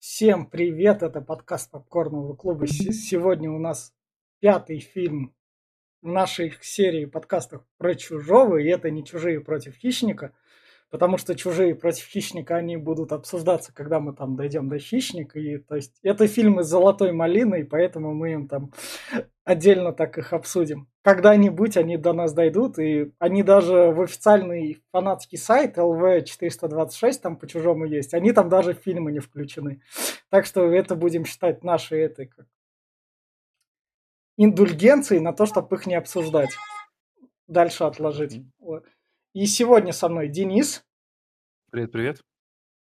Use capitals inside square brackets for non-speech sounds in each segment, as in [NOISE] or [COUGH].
Всем привет, это подкаст Попкорного клуба. Сегодня у нас пятый фильм нашей серии подкастов про чужого, и это не чужие против хищника потому что чужие против хищника, они будут обсуждаться, когда мы там дойдем до хищника. И, то есть это фильмы с золотой малиной, поэтому мы им там отдельно так их обсудим. Когда-нибудь они до нас дойдут, и они даже в официальный фанатский сайт LV426 там по чужому есть, они там даже фильмы не включены. Так что это будем считать нашей этой как индульгенцией на то, чтобы их не обсуждать. Дальше отложить. Вот. И сегодня со мной Денис. Привет, привет.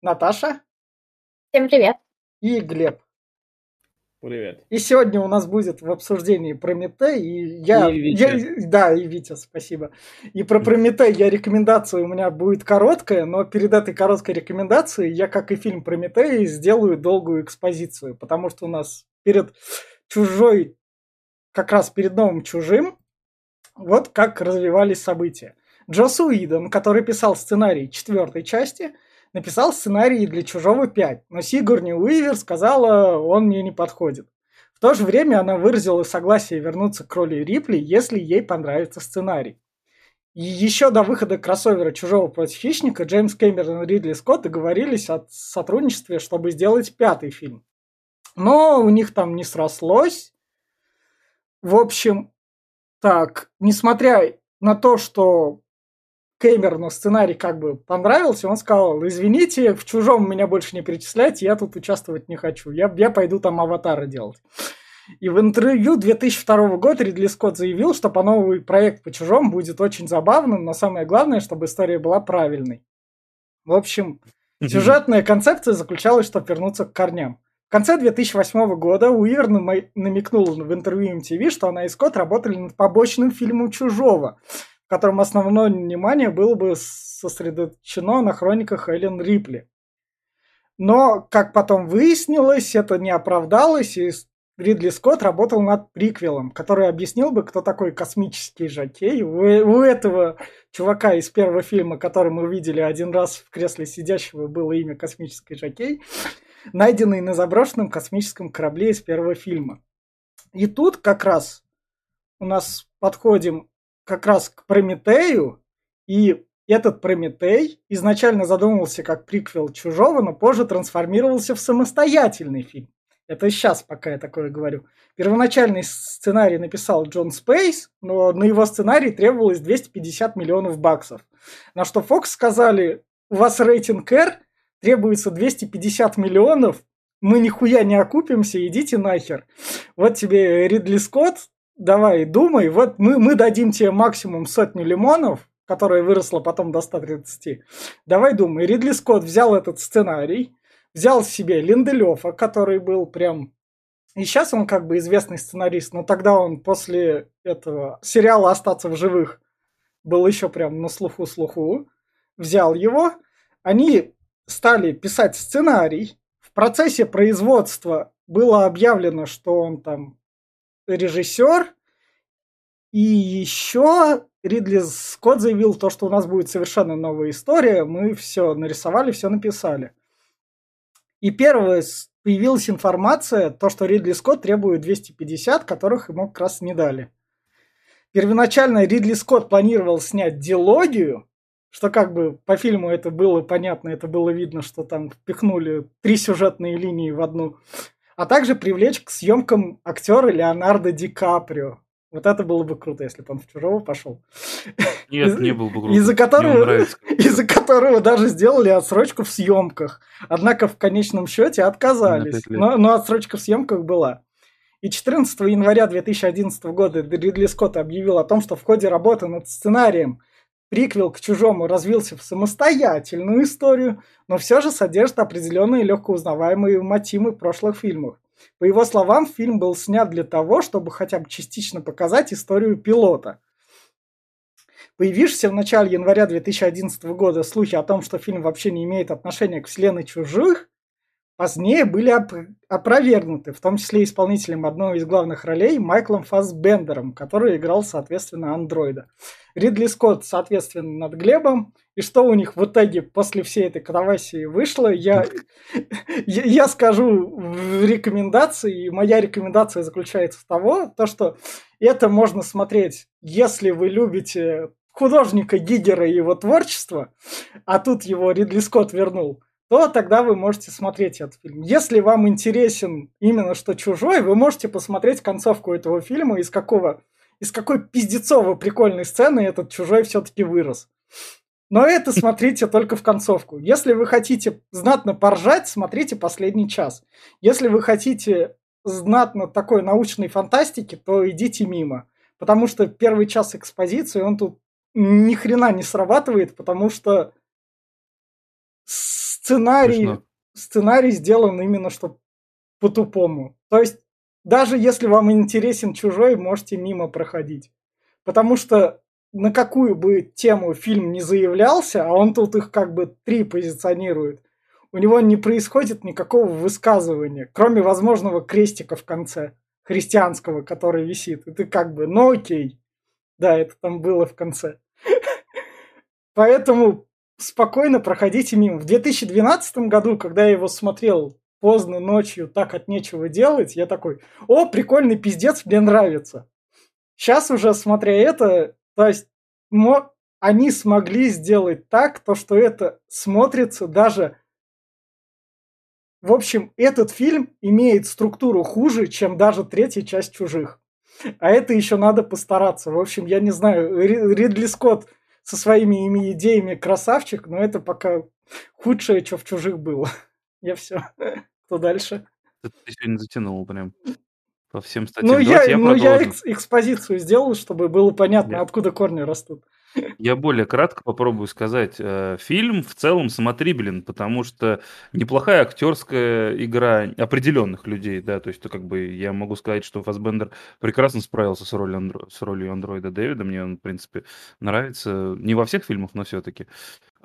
Наташа. Всем привет. И Глеб. Привет. И сегодня у нас будет в обсуждении Прометей. И я, и Витя. я, да, и Витя, спасибо. И про Прометей я рекомендация у меня будет короткая, но перед этой короткой рекомендацией я, как и фильм Прометей, сделаю долгую экспозицию, потому что у нас перед чужой, как раз перед новым чужим, вот как развивались события. Джос Уидон, который писал сценарий четвертой части, написал сценарий для «Чужого 5», но Сигурни Уивер сказала, он мне не подходит. В то же время она выразила согласие вернуться к роли Рипли, если ей понравится сценарий. И еще до выхода кроссовера «Чужого против хищника» Джеймс Кэмерон и Ридли Скотт договорились о сотрудничестве, чтобы сделать пятый фильм. Но у них там не срослось. В общем, так, несмотря на то, что Кэмерону сценарий как бы понравился, он сказал, извините, в чужом меня больше не перечисляйте, я тут участвовать не хочу, я, я пойду там аватары делать. И в интервью 2002 года Ридли Скотт заявил, что по новый проект по чужому будет очень забавным, но самое главное, чтобы история была правильной. В общем, сюжетная концепция заключалась, чтобы вернуться к корням. В конце 2008 года Уивер намекнул в интервью MTV, что она и Скотт работали над побочным фильмом «Чужого», в котором основное внимание было бы сосредоточено на хрониках Эллен Рипли. Но, как потом выяснилось, это не оправдалось, и Ридли Скотт работал над приквелом, который объяснил бы, кто такой космический жокей. У, у этого чувака из первого фильма, который мы видели один раз в кресле сидящего, было имя космический жокей, найденный на заброшенном космическом корабле из первого фильма. И тут как раз у нас подходим как раз к Прометею, и этот Прометей изначально задумывался как приквел Чужого, но позже трансформировался в самостоятельный фильм. Это сейчас, пока я такое говорю. Первоначальный сценарий написал Джон Спейс, но на его сценарий требовалось 250 миллионов баксов. На что Fox сказали, у вас рейтинг R, требуется 250 миллионов, мы нихуя не окупимся, идите нахер. Вот тебе Ридли Скотт давай думай, вот мы, мы дадим тебе максимум сотню лимонов, которая выросла потом до 130. Давай думай, Ридли Скотт взял этот сценарий, взял себе Линделёфа, который был прям... И сейчас он как бы известный сценарист, но тогда он после этого сериала «Остаться в живых» был еще прям на слуху-слуху. Взял его, они стали писать сценарий. В процессе производства было объявлено, что он там режиссер. И еще Ридли Скотт заявил то, что у нас будет совершенно новая история. Мы все нарисовали, все написали. И первое появилась информация, то, что Ридли Скотт требует 250, которых ему как раз не дали. Первоначально Ридли Скотт планировал снять диалогию, что как бы по фильму это было понятно, это было видно, что там впихнули три сюжетные линии в одну а также привлечь к съемкам актера Леонардо Ди Каприо. Вот это было бы круто, если бы он в чужого пошел. Нет, не был бы круто. Из-за которого, [LAUGHS] из-за которого даже сделали отсрочку в съемках. Однако в конечном счете отказались. Но, но отсрочка в съемках была. И 14 января 2011 года Ридли Скотт объявил о том, что в ходе работы над сценарием Приквел к «Чужому» развился в самостоятельную историю, но все же содержит определенные легко узнаваемые мотивы прошлых фильмов. По его словам, фильм был снят для того, чтобы хотя бы частично показать историю пилота. Появившиеся в начале января 2011 года слухи о том, что фильм вообще не имеет отношения к вселенной «Чужих», позднее были оп- опровергнуты, в том числе исполнителем одной из главных ролей Майклом Фассбендером, который играл, соответственно, андроида. Ридли Скотт, соответственно, над Глебом И что у них в итоге после всей этой катавасии вышло, я, [LAUGHS] я, скажу в рекомендации. И моя рекомендация заключается в того, то, что это можно смотреть, если вы любите художника Гигера и его творчество, а тут его Ридли Скотт вернул, то тогда вы можете смотреть этот фильм. Если вам интересен именно что чужой, вы можете посмотреть концовку этого фильма, из какого из какой пиздецово прикольной сцены этот чужой все-таки вырос. Но это смотрите [LAUGHS] только в концовку. Если вы хотите знатно поржать, смотрите последний час. Если вы хотите знатно такой научной фантастики, то идите мимо. Потому что первый час экспозиции, он тут ни хрена не срабатывает, потому что сценарий, сценарий сделан именно что по-тупому. То есть, даже если вам интересен чужой, можете мимо проходить. Потому что на какую бы тему фильм не заявлялся, а он тут их как бы три позиционирует, у него не происходит никакого высказывания, кроме возможного крестика в конце, христианского, который висит. И ты как бы, ну окей. Да, это там было в конце. [LAUGHS] Поэтому спокойно проходите мимо. В 2012 году, когда я его смотрел поздно ночью, так от нечего делать, я такой, о, прикольный пиздец, мне нравится. Сейчас уже, смотря это, то есть мо- они смогли сделать так, то, что это смотрится даже... В общем, этот фильм имеет структуру хуже, чем даже третья часть «Чужих». А это еще надо постараться. В общем, я не знаю, Ридли Скотт со своими идеями красавчик, но это пока худшее, что в «Чужих» было. [LAUGHS] Я все. Кто дальше? Ты сегодня затянул прям по всем статьям. Ну, я, я, ну, я экс- экспозицию сделал, чтобы было понятно, Нет. откуда корни растут. Я более кратко попробую сказать. Э, фильм в целом смотрибелен, потому что неплохая актерская игра определенных людей, да, то есть то как бы я могу сказать, что Фасбендер прекрасно справился с ролью, андро... с ролью андроида Дэвида, мне он, в принципе, нравится, не во всех фильмах, но все-таки.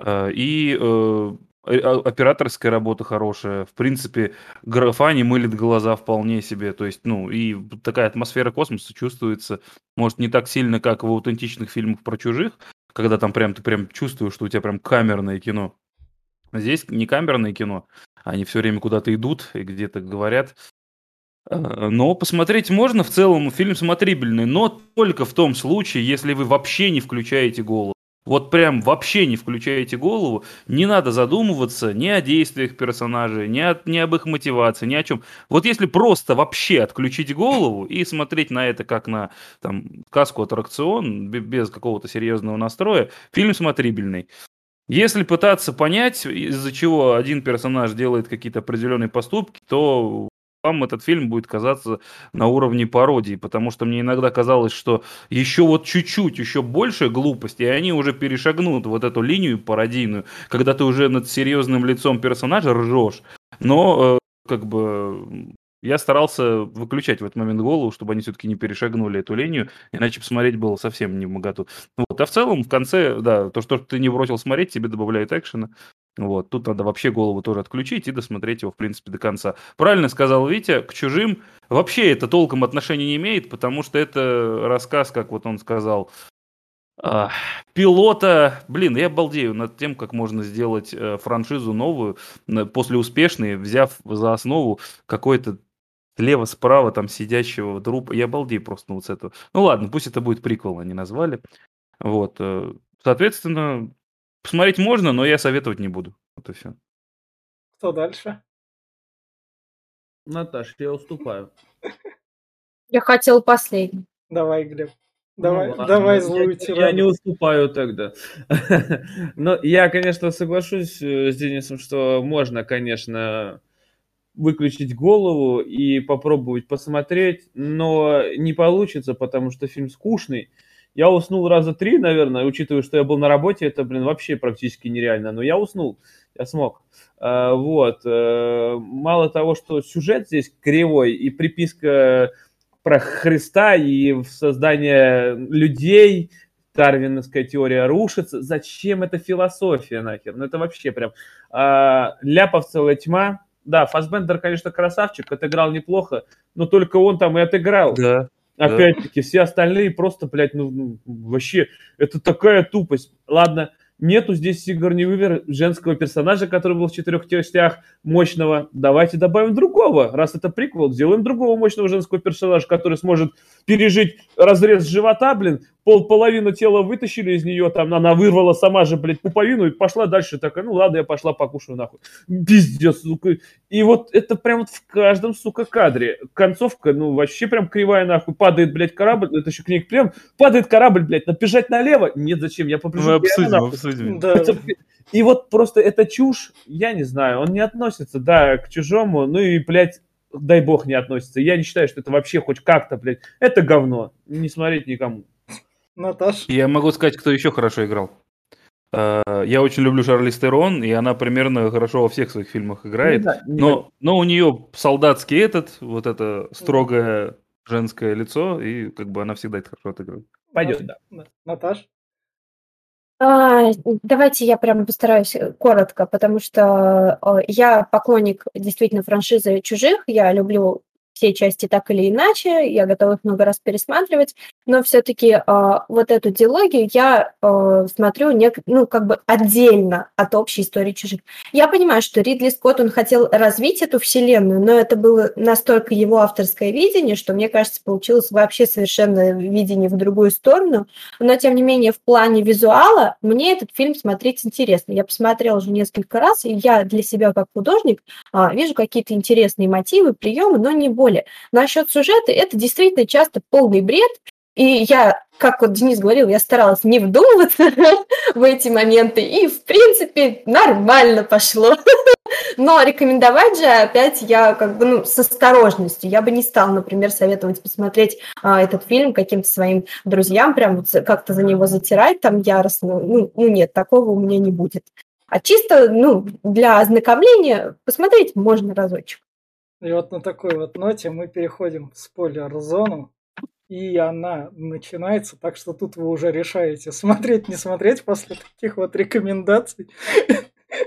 Э, и э, а, операторская работа хорошая. В принципе, графа не мылит глаза вполне себе. То есть, ну, и такая атмосфера космоса чувствуется, может, не так сильно, как в аутентичных фильмах про чужих, когда там прям ты прям чувствуешь, что у тебя прям камерное кино. Здесь не камерное кино, они все время куда-то идут и где-то говорят. Но посмотреть можно, в целом фильм смотрибельный, но только в том случае, если вы вообще не включаете голову. Вот прям вообще не включаете голову, не надо задумываться ни о действиях персонажей, ни, о, ни об их мотивации, ни о чем. Вот если просто вообще отключить голову и смотреть на это как на там, сказку-аттракцион, без какого-то серьезного настроя, фильм смотрибельный. Если пытаться понять, из-за чего один персонаж делает какие-то определенные поступки, то вам этот фильм будет казаться на уровне пародии, потому что мне иногда казалось, что еще вот чуть-чуть, еще больше глупости, и они уже перешагнут вот эту линию пародийную, когда ты уже над серьезным лицом персонажа ржешь, но э, как бы я старался выключать в этот момент голову, чтобы они все-таки не перешагнули эту линию, иначе посмотреть было совсем не в моготу. Вот. А в целом, в конце, да, то, что ты не бросил смотреть, тебе добавляет экшена. Вот, тут надо вообще голову тоже отключить и досмотреть его, в принципе, до конца. Правильно сказал Витя, к чужим вообще это толком отношения не имеет, потому что это рассказ, как вот он сказал, а, пилота, блин, я балдею над тем, как можно сделать э, франшизу новую после успешной, взяв за основу какой-то слева-справа там сидящего трупа. Я балдею просто вот с этого. Ну ладно, пусть это будет приквел, они назвали. Вот, э, соответственно, Посмотреть можно, но я советовать не буду. Вот и все. Кто дальше? Наташа, я уступаю. Я хотел последний. Давай, Глеб. Давай, ну, давай злую я, я не уступаю тогда. [LAUGHS] Но я, конечно, соглашусь э, с Денисом, что можно, конечно, выключить голову и попробовать посмотреть, но не получится, потому что фильм скучный. Я уснул раза три, наверное, учитывая, что я был на работе, это, блин, вообще практически нереально. Но я уснул, я смог. А, вот. А, мало того, что сюжет здесь кривой и приписка про Христа и создание людей, Дарвиновская теория рушится. Зачем эта философия нахер? Ну это вообще прям а, ляпов целая тьма. Да, Фасбендер, конечно, красавчик, отыграл неплохо, но только он там и отыграл. Да. Опять-таки, все остальные просто, блядь, ну, ну вообще, это такая тупость. Ладно, Нету здесь Сигарни Уивер, женского персонажа, который был в четырех частях, мощного. Давайте добавим другого. Раз это приквел, сделаем другого мощного женского персонажа, который сможет пережить разрез живота, блин, пол, половину тела вытащили из нее, там она вырвала сама же, блядь, пуповину и пошла дальше такая, ну ладно, я пошла покушаю нахуй. Пиздец, сука. И вот это прям вот в каждом, сука, кадре. Концовка, ну, вообще прям кривая нахуй. Падает, блядь, корабль, это еще книг прям, падает корабль, блядь, набежать налево? Нет, зачем, я побежу. Мы обсудим, обсудим обсудим. Да. И вот просто эта чушь, я не знаю, он не относится, да, к чужому, ну и, блядь, дай бог не относится. Я не считаю, что это вообще хоть как-то, блядь, это говно. Не смотреть никому. Наташ? Я могу сказать, кто еще хорошо играл. Э, я очень люблю Шарли Стерон, и она примерно хорошо во всех своих фильмах играет. Ну, да, но, но у нее солдатский этот, вот это строгое женское лицо, и как бы она всегда это хорошо отыгрывает. Пойдет, да. Наташ? А, давайте я прям постараюсь э, коротко, потому что э, я поклонник действительно франшизы «Чужих». Я люблю все части так или иначе, я готова их много раз пересматривать, но все-таки э, вот эту диалогию я э, смотрю не, ну, как бы отдельно от общей истории чужих. Я понимаю, что Ридли Скотт, он хотел развить эту вселенную, но это было настолько его авторское видение, что, мне кажется, получилось вообще совершенно видение в другую сторону, но, тем не менее, в плане визуала мне этот фильм смотреть интересно. Я посмотрела уже несколько раз, и я для себя как художник э, вижу какие-то интересные мотивы, приемы, но не более. Насчет сюжета это действительно часто полный бред, и я, как вот Денис говорил, я старалась не вдумываться [LAUGHS] в эти моменты, и, в принципе, нормально пошло. [LAUGHS] Но рекомендовать же опять я как бы ну, с осторожностью. Я бы не стала, например, советовать посмотреть а, этот фильм каким-то своим друзьям, прям как-то за него затирать там яростно. Ну, ну нет, такого у меня не будет. А чисто ну, для ознакомления посмотреть можно разочек. И вот на такой вот ноте мы переходим в спойлер-зону и она начинается, так что тут вы уже решаете, [LAUGHS] смотреть, не смотреть после таких вот рекомендаций.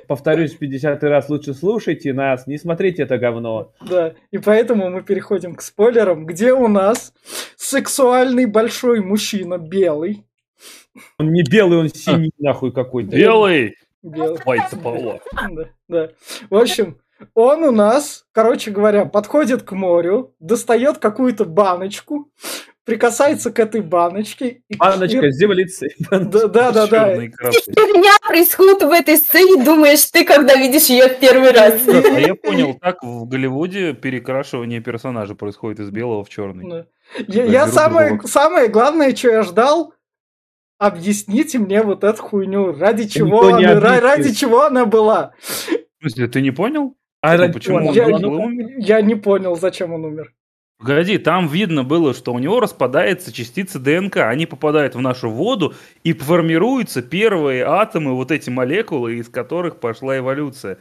Повторюсь, 50 раз лучше слушайте нас, не смотрите это говно. Да, и поэтому мы переходим к спойлерам, где у нас сексуальный большой мужчина белый. Он не белый, он синий нахуй какой-то. Белый! Белый. Пальца Да, да. В общем, он у нас, короче говоря, подходит к морю, достает какую-то баночку, прикасается к этой баночке. И... Баночка с землицей. [LAUGHS] Да, да, да. да. Фигня происходит в этой сцене, думаешь ты, когда видишь ее в первый раз. А я понял, так в Голливуде перекрашивание персонажа происходит из белого в черный. Да. Я, я самое, самое главное, что я ждал, объясните мне вот эту хуйню, ради чего, она, ради чего она была. В смысле, ты не понял? А ну, почему я, он, я, я не понял, зачем он умер. Погоди, там видно было, что у него распадается частица ДНК. Они попадают в нашу воду и формируются первые атомы, вот эти молекулы, из которых пошла эволюция.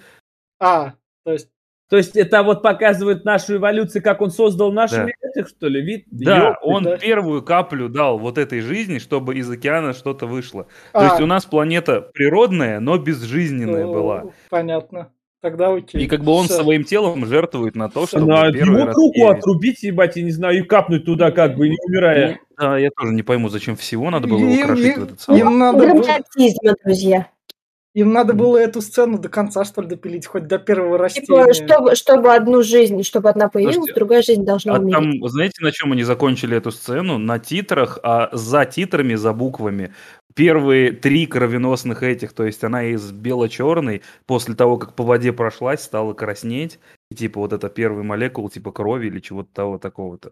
А, то есть... То есть это вот показывает нашу эволюцию, как он создал наши да. этих, что ли, вид? Да, Ёпты, он да? первую каплю дал вот этой жизни, чтобы из океана что-то вышло. А. То есть у нас планета природная, но безжизненная ну, была. Понятно. Тогда окей. И как бы он Все. своим телом жертвует на то, чтобы на первый ему раз руку отрубить, ебать, я не знаю, и капнуть туда, как бы, не умирая. Да, я тоже не пойму, зачем всего надо было им, украшить им, в этот самый. Им надо было... друзья. Им надо было эту сцену до конца, что ли, допилить, хоть до первого типа, растения. Типа, чтобы, чтобы одну жизнь, чтобы одна появилась, Слушайте, другая жизнь должна а умереть. Там, знаете, на чем они закончили эту сцену? На титрах, а за титрами, за буквами первые три кровеносных этих, то есть она из бело-черной, после того, как по воде прошлась, стала краснеть, и типа вот это первый молекул типа крови или чего-то того такого-то.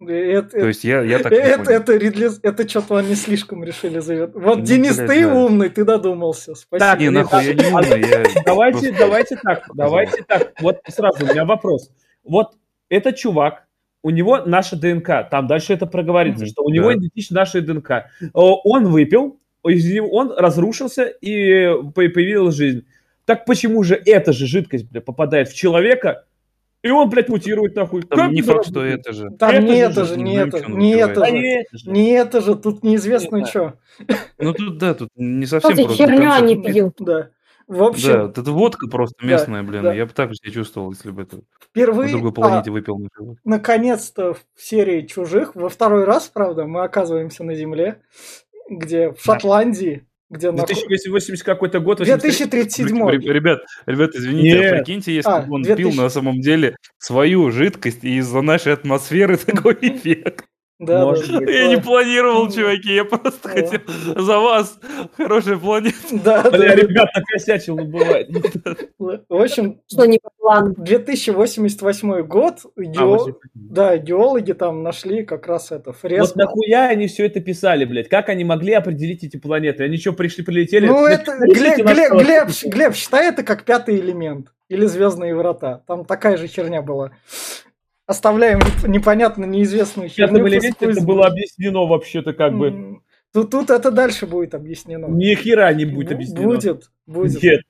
Это, То есть я, я так это, это, Ридли, это что-то они слишком решили завет. Вот, ну, Денис, блядь, ты да. умный, ты додумался. Спасибо. Так, не, нахуй, я не умный. Я... [LAUGHS] Давайте, давайте так, [LAUGHS] давайте так. Вот сразу у меня вопрос. Вот этот чувак, у него наша ДНК, там дальше это проговорится, mm-hmm, что у него да. идентична наша ДНК. Он выпил, он разрушился и появилась жизнь. Так почему же эта же жидкость бля, попадает в человека, и он, блядь, мутирует нахуй. Там как не факт, что это же. Там это не это же, не это, не это же. Не это же, тут неизвестно что. Ну тут, да, тут не совсем просто. херня не пью. Да. В общем... Да, это водка просто местная, да, блин. Да. Я бы так же себя чувствовал, если бы это Впервые... на другой планете а, выпил. Наконец-то в серии «Чужих», во второй раз, правда, мы оказываемся на Земле, где в Шотландии где 2080 какой-то год. 2037. Ребят, ребят, извините, Нет. а прикиньте, если а, бы он 2000... пил на самом деле свою жидкость, и из-за нашей атмосферы [LAUGHS] такой эффект. Да, Может да, быть, я не планировал, чуваки, я просто да. хотел за вас хорошая планета. Да, да. Я, ребят, накосячил, но бывает. В общем, что не по плану. 2088 год, гео... а, да, геологи там нашли как раз это фреску. Вот нахуя они все это писали, блядь? Как они могли определить эти планеты? Они что, пришли, прилетели? Ну, это, Глеб, Глеб, Глеб, Глеб, считай это как пятый элемент. Или Звездные врата. Там такая же херня была оставляем непонятно неизвестную херню. В это было объяснено вообще-то как бы. Тут, тут это дальше будет объяснено. Ни хера не будет объяснено. Будет, будет. Нет.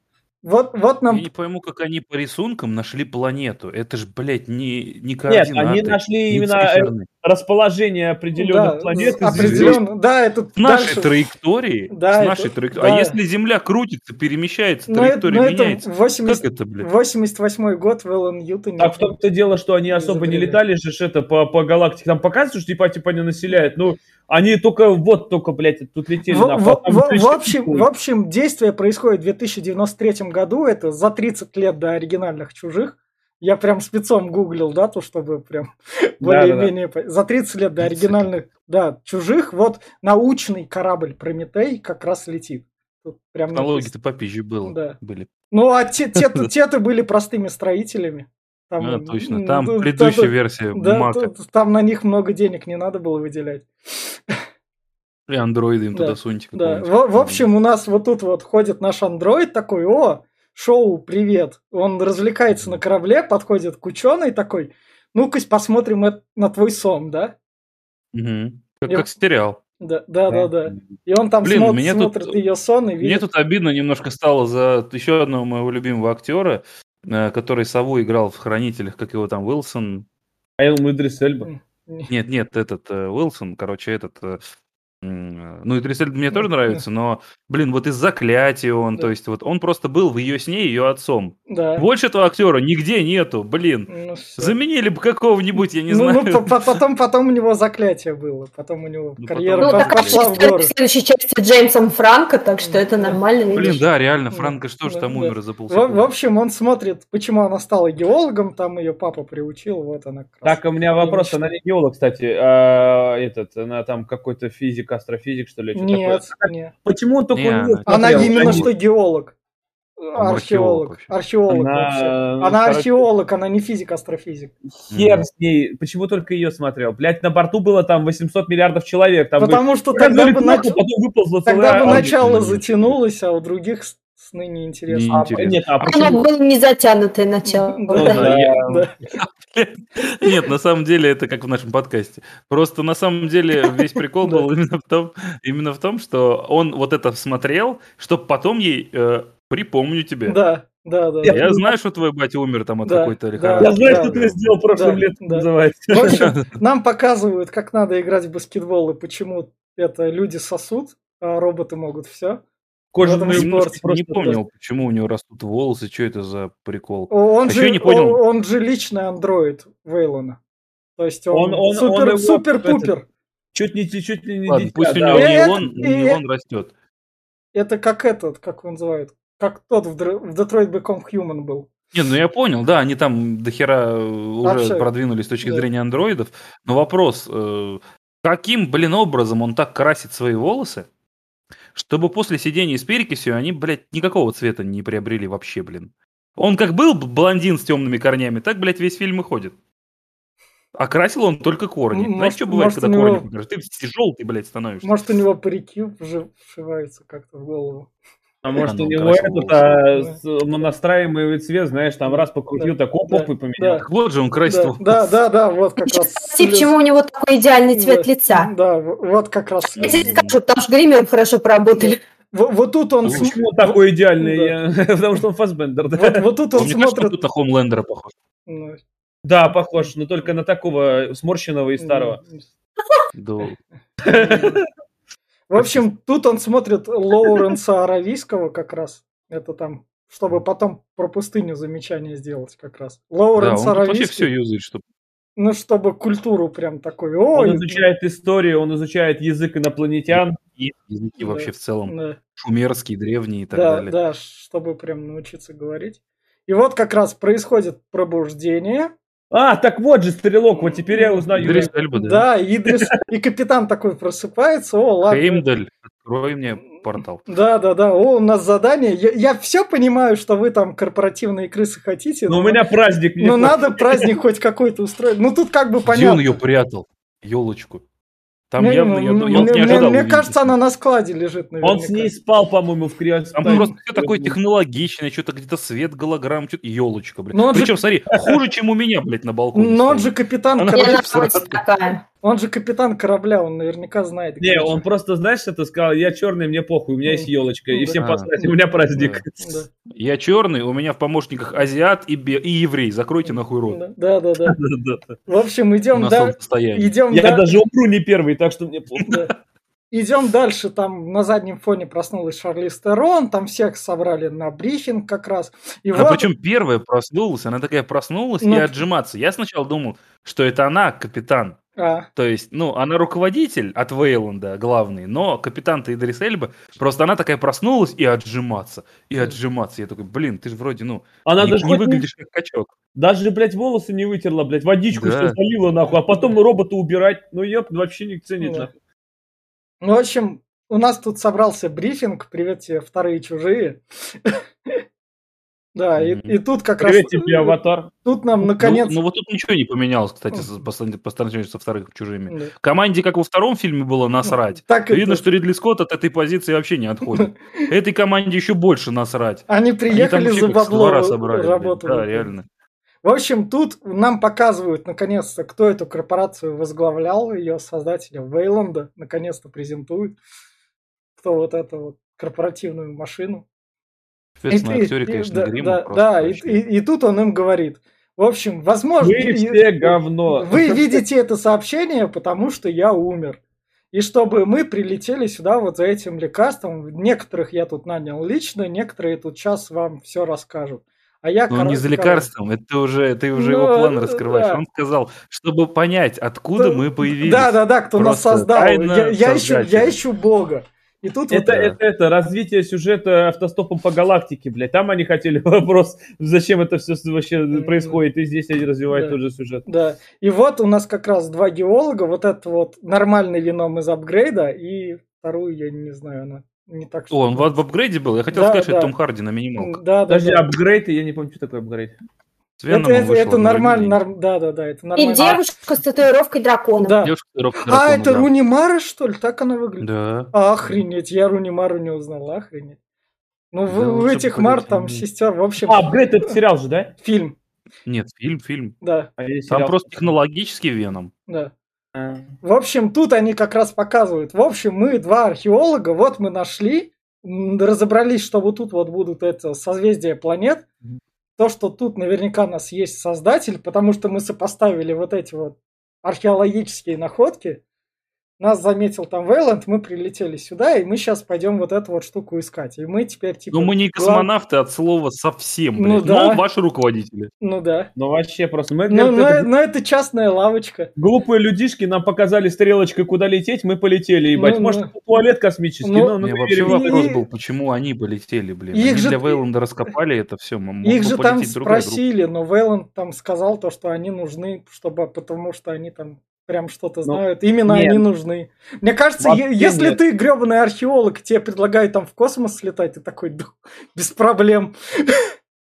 Вот, вот нам... Я не пойму, как они по рисункам нашли планету. Это же, блядь, не, не координаты. Нет, они нашли именно циферные. расположение определенных да, планет. Определенно, да, это С нашей дальше... траектории. Да, с нашей это... траектории. А да. А если Земля крутится, перемещается, но траектория это, меняется. Это 80... Как это, блядь? 88 год в Эллен Ньютоне. Так в том-то дело, что они особо не летали же это по, по галактике. Там показывают, что типа, типа они населяют. Ну, они только, вот только, блядь, тут летели. В, на, в, в, в, общем, в общем, действие происходит в 2093 году, это за 30 лет до оригинальных «Чужих». Я прям спецом гуглил дату, чтобы прям более-менее... [LAUGHS] Да, да. За 30 лет до оригинальных, да, «Чужих», вот научный корабль «Прометей» как раз летит. Тут прям Технологии-то попизже было, да. были. Ну, а те, те, [LAUGHS] те-то были простыми строителями. Там, а, точно, там ну, предыдущая та, версия да, Мака. Там на них много денег не надо было выделять. И андроиды им да, туда суньте. Да. В, в общем, у нас вот тут вот ходит наш андроид такой, о, шоу, привет. Он развлекается на корабле, подходит к ученой такой, ну-ка посмотрим на твой сон, да? Угу. Как, и... как сериал. Да, да, да, да. И он там Блин, смотрит, смотрит тут, ее сон и видит. Мне тут обидно немножко стало за еще одного моего любимого актера, который сову играл в «Хранителях», как его там, Уилсон. А я думаю, Идрис Эльба. Нет, нет, этот э, Уилсон, короче, этот э, ну, и Трисельд мне тоже нравится, но, блин, вот из заклятия он, да. то есть вот он просто был в ее сне ее отцом. Да. Больше этого актера нигде нету, блин. Ну, Заменили бы какого-нибудь, я не ну, знаю. Ну, потом, [LAUGHS] потом у него заклятие было, потом у него ну, карьера потом... ну, пошла в горы. В следующей части Джеймсом Франко, так что это нормально. Блин, да, реально, Франко что ж там умер за полсекунды. В, общем, он смотрит, почему она стала геологом, там ее папа приучил, вот она. Так, у меня вопрос, она не геолог, кстати, а этот, она там какой-то физик физик, астрофизик, что ли? Нет, такое? нет. Почему он только не, не Она именно что геолог. Археолог. Археолог она, вообще. Ну, она короче... археолог, она не физик, астрофизик. Хер с ней. Почему только ее смотрел? Блять, на борту было там 800 миллиардов человек. Там Потому что тогда бы, нач... тогда бы начало затянулось, а у других сны неинтересно. Не а, нет, а почему? Оно было не затянутое начало. [LAUGHS] Нет, на самом деле это как в нашем подкасте. Просто на самом деле весь прикол [LAUGHS] был именно в том, именно в том, что он вот это смотрел, чтобы потом ей э, припомню тебе. Да, да, да. Я знаю, что твой батя умер там от какой-то лихорадки. Я знаю, что ты сделал прошлым летом, называется. В общем, [LAUGHS] нам показывают, как надо играть в баскетбол и почему это люди сосут, а роботы могут все. Кожаный спорт. Не понял, да. почему у него растут волосы, что это за прикол. Он, а же, не понял. Он, он же личный андроид Вейлона. То есть он, он, он супер, он супер. Чуть не чуть ли не Ладно, дитя, пусть да. у него не это, он, не он растет. Это как этот, как он называет, как тот в, в Detroit Become Human был. Не, ну я понял, да, они там до хера э, уже Вообще, продвинулись с точки да. зрения андроидов. Но вопрос, э, каким, блин, образом он так красит свои волосы? Чтобы после сидения с перекисью они, блядь, никакого цвета не приобрели вообще, блин. Он как был блондин с темными корнями, так, блядь, весь фильм и ходит. А красил он только корни. Может, Знаешь, что бывает, когда него... корни покажешь? Ты желтый, блядь, становишься. Может, у него парики вшиваются как-то в голову. А может, у него этот а, настраиваемый цвет, знаешь, там раз покрутил, так оп, оп, и поменял. Вот же он красит. Да, да, да, вот как раз. Почему у него такой идеальный цвет лица? Да, вот как раз. Я тебе скажу, потому что гример хорошо поработали. Вот, тут он... Почему такой идеальный? [LAUGHS] Потому что он фасбендер, да? Вот, тут он смотрит... тут на Хомлендера похож. Ну. Да, похож, но только на такого сморщенного и старого. Да. [LAUGHS] В общем, тут он смотрит Лоуренса Аравийского как раз. Это там, чтобы потом про пустыню замечание сделать как раз. Лоуренс да, он Аравийский. вообще все юзает, чтобы ну, чтобы культуру прям такой. Ой, он изучает историю, он изучает язык инопланетян. И языки да, вообще в целом. Да. Шумерский, древний и так да, далее. Да, чтобы прям научиться говорить. И вот как раз происходит пробуждение. А, так вот же стрелок, вот теперь я узнаю. Идрис Эльба, да. Да, Идрис, и капитан такой просыпается, о, ладно. Хеймдаль, открой мне портал. Да, да, да, о, у нас задание. Я, я все понимаю, что вы там корпоративные крысы хотите. Но, но у меня праздник. Но надо праздник хоть какой-то устроить. Ну тут как бы понятно. Где он ее прятал? Елочку. Там не, явно, я, мне, я не ожидал Мне увидеть. кажется, она на складе лежит, наверняка. Он с ней спал, по-моему, в кресле. Там просто все такое технологичное, что-то где-то свет, голограмм, что-то елочка, блядь. Но он Причем, же- смотри, хуже, чем у меня, блядь, на балконе. Но он же капитан Она такая. Он же капитан корабля, он наверняка знает. Не, он просто, знаешь, это сказал, я черный, мне похуй, у меня есть елочка, и Да. всем посрать, у меня праздник. [LAUGHS] Я черный, у меня в помощниках азиат и, еврей. Закройте нахуй рот. да, да, да. [LAUGHS] В общем, идем, На да, солнцестоянии. идем, Я да- даже умру не первый, так что мне плохо. идем дальше. Там на заднем фоне проснулась Шарли Стерон, там всех собрали на брифинг как раз. И А вот, причем первая проснулась, она такая проснулась Ну. и отжиматься. Я сначала думал, что это она капитан. А, То есть, ну, она руководитель от Вейланда, главный, но капитан-то Идрис Эльба, просто она такая проснулась и отжиматься, и отжиматься. Я такой, блин, ты же вроде, ну, Она не, даже, не выглядишь как качок. даже, блядь, волосы не вытерла, блядь, водичку Да. что залила, нахуй, а потом робота убирать. Ну, ёп, вообще не ценит, Да. нахуй. ну, в общем, у нас тут собрался брифинг. Привет тебе, вторые чужие. Да, и, и тут как раз... Привет тебе, аватар. Тут нам Ну, наконец... ну, вот тут ничего не поменялось, кстати, по сравнению по сравнению со вторых чужими. Да. Команде, как во втором фильме было насрать. Так и Видно, тут. что Ридли Скотт от этой позиции вообще не отходит. [LAUGHS] Этой команде еще больше насрать. Они Они приехали вообще за бабло собрали. работу. Да, реально. В общем, тут нам показывают, наконец-то, кто эту корпорацию возглавлял, ее создателя Вейланда, наконец-то презентуют, кто вот эту вот корпоративную машину. Соответственно, И- актеры, и- конечно, да, грим. да, да, и, и- и тут он им говорит, в общем, возможно, Вы все говно. вы видите это сообщение, потому что я умер. И чтобы мы прилетели сюда вот за этим лекарством, некоторых я тут нанял лично, некоторые тут сейчас вам все расскажут. А я Но Ну, не за короче, лекарством, это уже, ты уже Ну, его план да. раскрываешь. Он сказал, чтобы понять, откуда мы появились. Да, да, да, кто нас создал. Я, я ищу, я ищу Бога. И тут Это, вот, да. это, это развитие сюжета автостопом по галактике, блядь. Там они хотели [LAUGHS] вопрос, зачем это все вообще происходит, и здесь они развивают Да. тот же сюжет. да. И вот у нас как раз два геолога, вот это вот нормальный вином из апгрейда, и вторую я не знаю, она не так О, он в, в апгрейде был? Я хотел Да, сказать, что да. это Том Харди на минималках. Да, да, Подожди, да. апгрейд, я не помню, что такое апгрейд. Это, это, это нормально, норм- да, да, да, это И нормально. девушка с татуировкой дракона. Да. Девушка с коробкой А, дракона, это да. Руни Мара, что ли? Так она выглядит? Да. Охренеть, я Руни Мару не узнал, охренеть. Ну, в, Да, в лучше этих Мар там сестер, в общем, А, апгрейд это сериал же, да? фильм, Нет, фильм, фильм. да, А Там просто технологический Веном. да. А. В общем, тут они как раз показывают. В общем, мы два археолога, вот мы нашли, разобрались, что вот тут вот будут это созвездия планет. То, что тут наверняка у нас есть создатель, потому что мы сопоставили вот эти вот археологические находки. Нас заметил там Вейланд, мы прилетели сюда, и мы сейчас пойдем вот эту вот штуку искать. И мы теперь типа... Но мы не космонавты от слова совсем, Ну блядь. да. Но ваши руководители. Ну да. Ну вообще просто. Мы, Но, говорит, но- это но это частная лавочка. Глупые людишки нам показали стрелочкой, куда лететь, мы полетели, ебать. Ну, Может, ну. туалет космический, Ну, но, У ну, меня мы вообще это. вопрос И- был, почему они полетели, блин. Их Они же- для Вейланда раскопали это все. Их же там спросили, но Вейланд там сказал то, что они нужны, чтобы, потому что они там прям что-то Ну, знают. Именно нет. они нужны. Мне кажется, Вообще если нет. ты гребаный археолог, тебе предлагают там в космос слетать, ты такой, «Да, без проблем.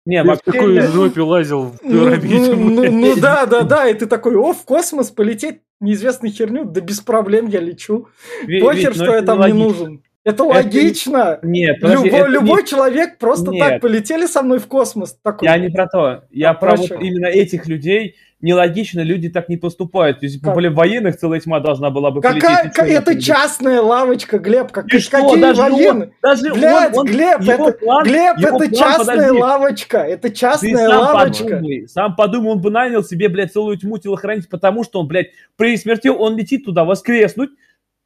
Не, Я такой из жопе лазил в Ну, ну, ну, блядь. ну да, да, да, и ты такой, о, в космос полететь, неизвестную херню, да без проблем я лечу. Похер, ну что я там не нужен. Это Это- логично. Нет, подожди, Любой, это не- любой человек просто Нет. так полетели со мной в космос. Такой, Я не про то. Я А про вот именно этих людей. Нелогично, люди так не поступают. То есть, Как? более военных целая тьма должна была бы Какая, полететь. это это частная лавочка, Глеб, как, И что, какие даже военные? он, даже Блядь, он, он- Глеб, это, план- Глеб, это план, частная подожди. лавочка, это Ты частная сам лавочка. подумай, сам подумай, он бы нанял себе, блядь, целую тьму телохранить, потому что он, блядь, при смерти он летит туда воскреснуть,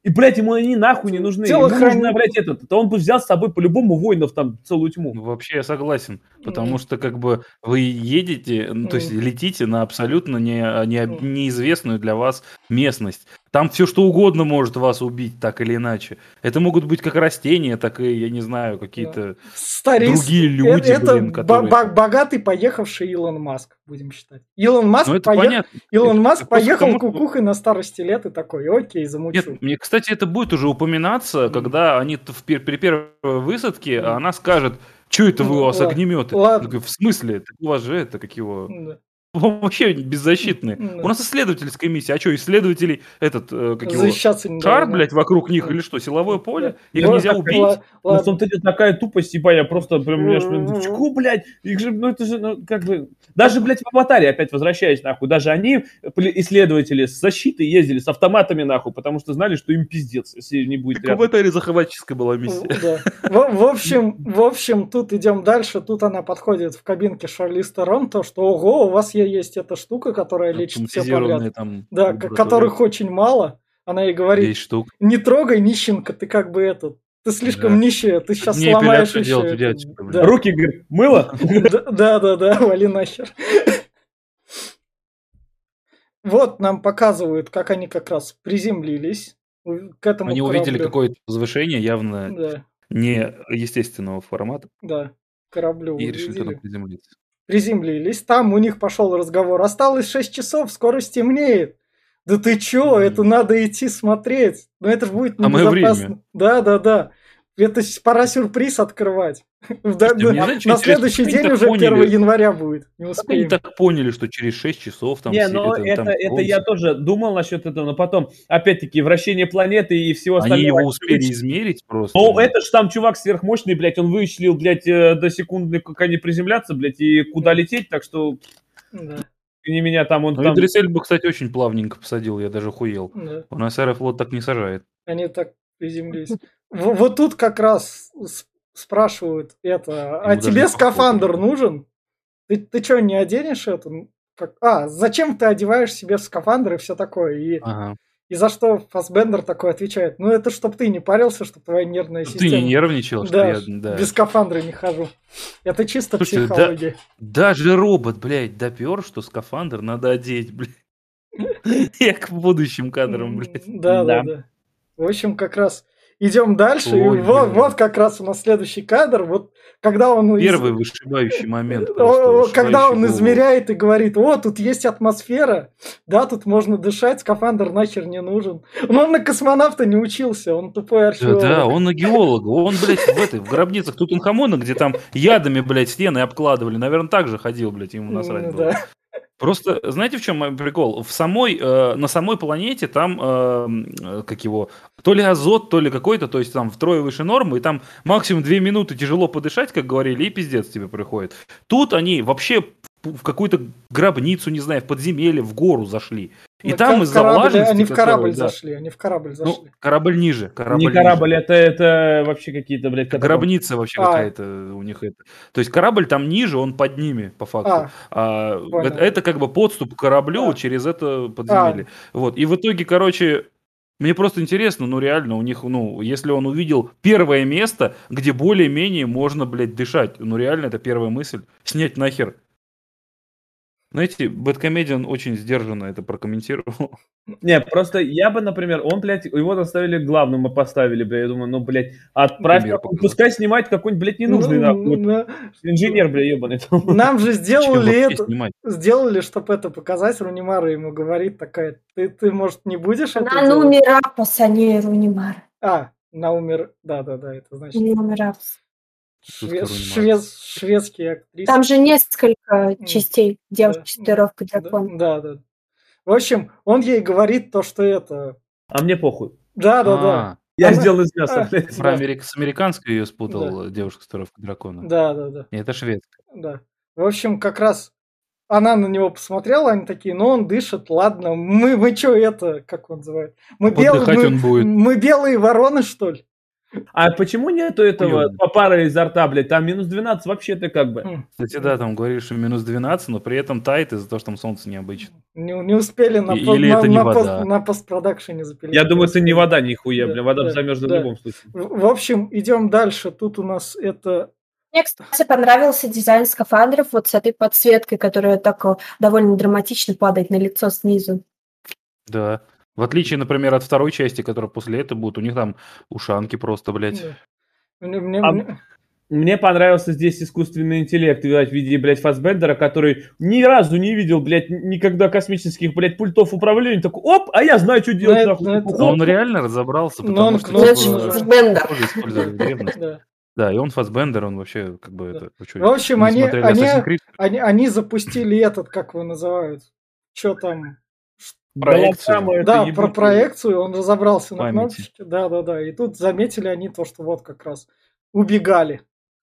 и, блядь, ему они нахуй не нужны. Ему Телохрани- нужно, блядь, этот, то он бы взял с собой по-любому воинов там целую тьму. Ну, Вообще я согласен, потому Мгм. что как бы вы едете, ну, то есть летите на абсолютно не, не- неизвестную для вас местность. Там все что угодно может вас убить, так или иначе. Это могут быть как растения, так и, я не знаю, какие-то Старис, другие люди, это блин, которые... бо- богатый поехавший Илон Маск, будем считать. Илон Маск, Ну, это пое- понятно. Илон Маск Это просто поехал что- кукухой на старости лет и такой, окей, замучу. Нет, мне, кстати, это будет уже упоминаться, Мгм. когда они в при первой высадке, а она скажет, что это вы у вас Ладно, огнеметы? ладно. В смысле? Так у вас же это, как его... Да. [LAUGHS] Вообще беззащитные. У нас исследовательская миссия. А что, исследователей, этот, э, как его, шар, блядь, вокруг них или что, силовое поле? Их нельзя так, убить? Ну, в том-то и такая тупость, ебать, я просто прям, меня чку, блядь, их же, ну, это же, ну, как бы, даже, блядь, в аватаре, опять возвращаясь, нахуй, даже они, исследователи с защитой ездили с автоматами, нахуй, потому что знали, что им пиздец, если не будет Так в рядом. аватаре захватческая была миссия. В, общем, в общем, тут идем дальше. Тут она подходит в кабинке Шарли Стерон, то, что ого, у вас е- есть эта штука, которая лечит все подряд. там Да, которых очень мало. Она ей говорит, не трогай, нищенка, ты как бы этот, ты слишком Да. нищая, ты сейчас мне сломаешь еще. делать, это». дядечка, блин. Да. Руки, говорит, мыло? [LAUGHS] Да, да, да, вали нахер. Вот нам показывают, как они как раз приземлились к этому Они увидели какое-то возвышение явно Да, не естественного формата да, кораблю и решили туда приземлиться. Приземлились. Там у них пошел разговор. Осталось 6 часов, скоро стемнеет. Да ты чё, это надо идти смотреть. Но это же будет небезопасно. время. Да, да, да. Это пора сюрприз открывать. [LAUGHS] Да, Слушайте, да, На интересно, следующий они день уже поняли? 1 января будет. Не Как они успеем. так поняли, что через 6 часов там Не, все- ну это- это, там это я тоже думал насчет этого, но потом, опять-таки, вращение планеты и всего Они остального. его успели измерить просто. Ну, это ж там чувак сверхмощный, блядь, он вычислил, блядь, э, до секунды, как они приземлятся, блядь, и куда лететь, так что Да, не меня там, он Ну, там... Идрис Эльба, кстати, очень плавненько посадил, я даже хуел. да. У нас Аэрофлот так не сажает. Они так приземлились. Вот тут как раз спрашивают это, а тебе скафандр нужен? Ты, ты что, не оденешь это? Как, а, зачем ты одеваешь себе скафандр и все такое? И, Ага. и за что Фасбендер такой отвечает? Ну, это чтоб ты не парился, чтоб твоя нервная Ты система... не нервничал, что Да, я... Да. без скафандра не хожу. Это чисто Слушайте, да- психология. Даже робот, блядь, допер, что скафандр надо одеть, блядь. [LAUGHS] Я к будущим кадрам, блядь. Да, да, Да. да. В общем, как раз идем дальше. и Ой, вот, блин. вот как раз у нас следующий кадр. Вот когда он из- Первый вышибающий момент. Когда он голову. измеряет и говорит, о, тут есть атмосфера, да, тут можно дышать, скафандр нахер не нужен. Но он на космонавта не учился, он тупой Да, археолог. да, он на геолога. Он, блядь, в этой, в гробницах Тутанхамона, где там ядами, блядь, стены обкладывали. Наверное, так же ходил, блядь, ему насрать Ну, было. да. Просто, знаете, в чем прикол? В самой, э, на самой планете там, э, э, как его, то ли азот, то ли какой-то, то есть там втрое выше нормы, и там максимум две минуты тяжело подышать, как говорили, и пиздец тебе приходит. Тут они вообще в какую-то гробницу, не знаю, в подземелье, в гору зашли. И Ну, там из-за корабль- влажности, Они в корабль да. зашли, они в корабль Ну, зашли. корабль ниже. Корабль не ниже. корабль, это, это вообще какие-то, блядь, катакомбы. Гробница вообще А. какая-то у них это. То есть корабль там ниже, он под ними, по факту. А, А, Понял. это, это как бы подступ к кораблю А. через это подземелье. Вот. И в итоге, короче, мне просто интересно, ну реально, у них, ну, если он увидел первое место, где более-менее можно, блядь, дышать, ну реально, это первая мысль, снять нахер. Знаете, Бэткомедиан очень сдержанно это прокомментировал. Не, просто я бы, например, он, блядь, его оставили главным, мы поставили, блядь, я думаю, ну, блядь, отправь, Пример пускай снимает какой-нибудь, блядь, ненужный, ну, нахуй, ну, инженер, блядь, ебаный. [LAUGHS] Нам же сделали это, снимать? сделали, чтобы это показать. Рунимара ему говорит такая, ты, ты может, не будешь это Она делать?» Нумерапас, а не Рунимар. А, на умер, да-да-да, это значит Нумерапас. Шве- швед- шведские актрисы. Там же несколько частей. Девушка с татуировкой дракона. Да, да. В общем, он ей говорит то, что это... А мне похуй. Да, да, да. А, Я Она- сделал из мяса, А. блядь. Про Да. америк- С американской ее спутал девушка с татуировкой дракона. Да, да, да. И Это шведская. Да. В общем, как раз она на него посмотрела, они такие, ну он дышит, ладно, мы, мы что это, как он называет? Мы, бел- мы, он будет. мы белые вороны, что ли? А почему нету этого попара изо рта, блядь? Там минус 12 вообще-то как бы. М, Кстати, да, там говорили, что минус 12, но при этом тает из-за того, что там солнце необычно. Не, не успели на, И- по- или на, это не на вода? пост- на постпродакшене запилить. Я думаю, это не вода нихуя, Да, блин, вода да, замерзла да. в любом случае. В, в общем, идем дальше. Тут у нас это... Мне, кстати, понравился дизайн скафандров вот с этой подсветкой, которая так э, довольно драматично падает на лицо снизу. Да. В отличие, например, от второй части, которая после этого будет, у них там ушанки просто, блядь. Мне, мне, а, мне понравился здесь искусственный интеллект, видать, в виде, блядь, Фасбендера, который ни разу не видел, блядь, никогда космических, блядь, пультов управления. Такой, оп, а я знаю, что делать. Но, но, но он реально разобрался, потому но что... Он, Фасбендер. Да, и он Фасбендер, он вообще как бы это... В общем, они, они, они, они запустили этот, как его называют, что там, проекцию. Да, про проекцию, он разобрался на кнопочке. Да, да, да. И тут заметили они то, что вот как раз убегали.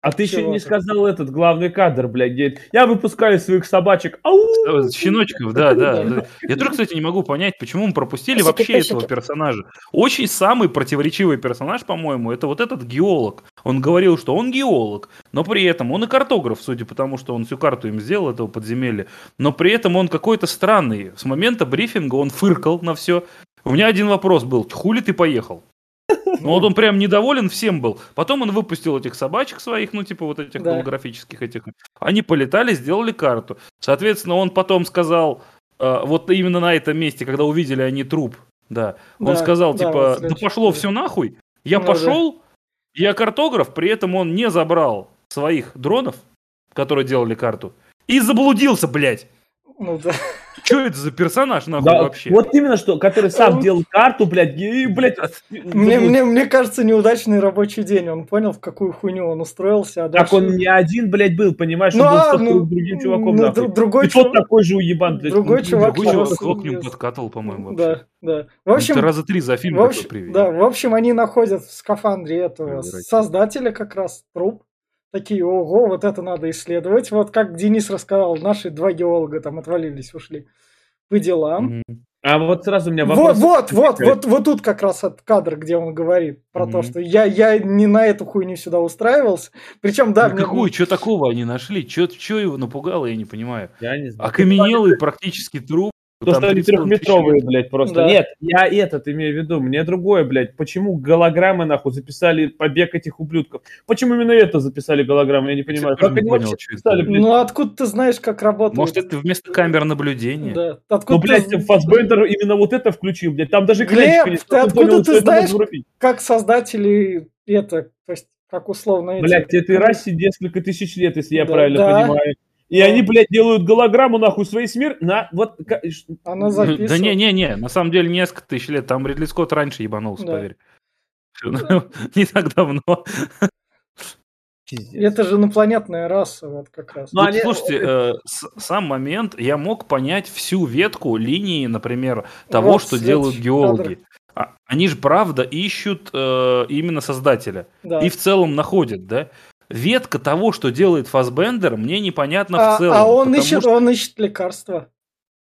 А ты еще не сказал этот главный кадр, блядь, где я выпускаю своих собачек. Ау! Щеночков, да, да. Я тоже, кстати, не могу понять, почему мы пропустили вообще этого персонажа. Очень самый противоречивый персонаж, по-моему, это вот этот геолог. Он говорил, что он геолог, но при этом он и картограф, судя по тому, что он всю карту им сделал, этого подземелья. Но при этом он какой-то странный. С момента брифинга он фыркал на все. У меня один вопрос был, хули ты поехал? Ну вот он прям недоволен всем был. Потом он выпустил этих собачек своих, ну типа вот этих да. голографических этих. Они полетали, сделали карту. Соответственно, он потом сказал, э, вот именно на этом месте, когда увидели они труп, да, он да, сказал да, типа, да пошло все нахуй, я ну, пошел, да. я картограф, при этом он не забрал своих дронов, которые делали карту, и заблудился, блядь. Ну да. Что это за персонаж, нахуй, да, вообще? Вот именно что, который сам делал карту, блядь, и, блядь... Мне, мне, мне кажется, неудачный рабочий день. Он понял, в какую хуйню он устроился. А дальше... Так он не один, блядь, был, понимаешь? Ну, он был а, ну, другим чуваком, ну, нахуй. Другой и чувак... тот такой же уебан, блядь. Другой чувак... Другой чувак к нему подкатывал, по-моему, вообще. Да, да. В общем... Это раза три за фильм в общем, Да, в общем, они находят в скафандре этого создателя как раз труп такие, ого, вот это надо исследовать. Вот как Денис рассказал, наши два геолога там отвалились, ушли по делам. А вот сразу у меня вопрос. Вот, вот, вот, вот, вот тут как раз этот кадр, где он говорит про mm-hmm. то, что я, я не на эту хуйню сюда устраивался. Причем, да, ну, мне... Какую? Что такого они нашли? Что его напугало, я не понимаю. Я не знаю. Окаменелый практически труп. То, что они трехметровые, блядь, просто. Да. Нет, я этот имею в виду. Мне другое, блядь. Почему голограммы, нахуй, записали побег этих ублюдков? Почему именно это записали голограммы? Я не понимаю. Я как не они понял, вообще записали, блядь? Ну, откуда ты знаешь, как работает? Может, это вместо камер наблюдения? Да. Откуда ну, блядь, ты... Фасбендер именно вот это включил, блядь. Там даже Глеб, ты откуда понял, ты знаешь, как создатели это, то есть, как условно... Блядь, этой расе несколько тысяч лет, если я правильно понимаю. И они, блядь, делают голограмму нахуй своей смерти на вот. Она записывала. Да не, не, не, на самом деле несколько тысяч лет. Там Ридли Скотт раньше ебанулся, да. поверь. [LAUGHS] Не так давно. [LAUGHS] Это же инопланетная раса, вот как раз. Ну, они... слушайте, э, сам момент, я мог понять всю ветку линии, например, того, вот, что делают геологи. А, они же правда ищут э, именно создателя. Да. И в целом находят, да? Ветка того, что делает Фасбендер, мне непонятно а, в целом. А он ищет, что... он ищет лекарства.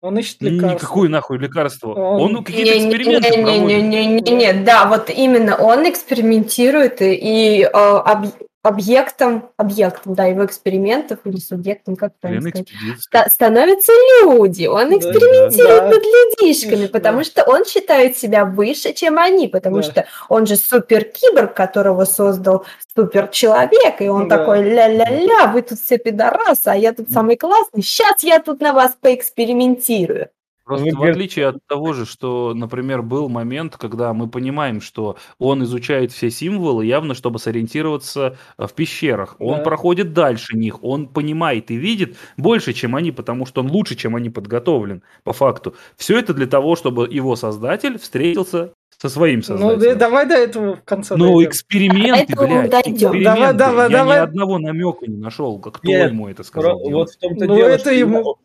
Он ищет лекарства. Никакое нахуй лекарство. Он, он какие-то эксперименты не, проводит. Не, не, не, не, не, да, вот именно он экспериментирует и, и э, об, объектом, объектом, да, его экспериментов или субъектом, как правильно сказать, ста- становятся люди. Он экспериментирует да, над людишками, да. потому что он считает себя выше, чем они, потому да. что он же суперкиборг, которого создал суперчеловек, и он да. такой ля-ля-ля, вы тут все пидорасы, а я тут самый классный, сейчас я тут на вас поэкспериментирую. Просто в отличие от того же, что, например, был момент, когда мы понимаем, что он изучает все символы, явно, чтобы сориентироваться э, в пещерах. Он да. проходит дальше них, он понимает и видит больше, чем они, потому что он лучше, чем они подготовлен, по факту. Все это для того, чтобы его создатель встретился со своим создателем. Ну, давай до этого в конце Ну, эксперименты, а блядь, эксперименты. Давай, давай, Я давай. ни одного намека не нашел, кто Нет, ему это сказал. Вот в том-то ну, дело, это ему...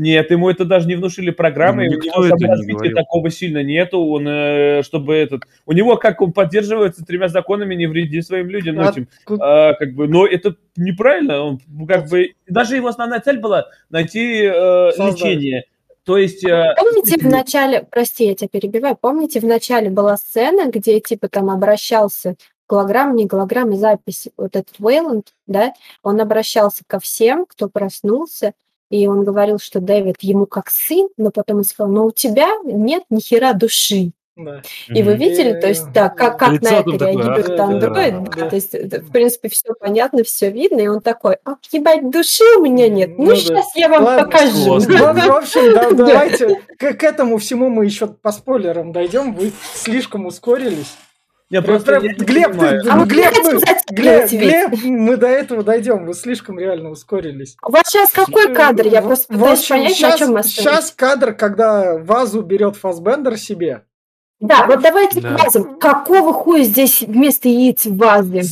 Нет, ему это даже не внушили программы, ну, у него саморазвития такого сильно нету, он, э, чтобы этот, у него как он поддерживается тремя законами не вреди своим людям, ну, этим, а, как бы, но это неправильно, он, как бы, даже его основная цель была найти э, лечение. То есть... Э, помните в начале, прости, я тебя перебиваю, помните в начале была сцена, где типа там обращался голограмма, не голограмма, запись, вот этот Вейланд, да, он обращался ко всем, кто проснулся, и он говорил, что Дэвид ему как сын, но потом он сказал, но у тебя нет ни хера души. Да. И вы видели, то есть, да, как, как на это реагирует андроид, да, то есть, в принципе, все понятно, все видно, и он такой, а, ебать, души у меня нет, ну, ну сейчас да. я вам Ладно, покажу. В общем, [LAUGHS] да, давайте к, к этому всему мы еще по спойлерам дойдем, вы слишком ускорились. Я просто прям, я Глеб, ты, а Глеб, мы, Глеб, Глеб, мы до этого дойдем, вы слишком реально ускорились. У вас сейчас какой кадр? Я просто пытаюсь понять, сейчас, на чем мы Сейчас кадр, когда вазу берет Фасбендер себе, да, вот давайте да. вазам. Какого хуя здесь вместо яиц в вазе?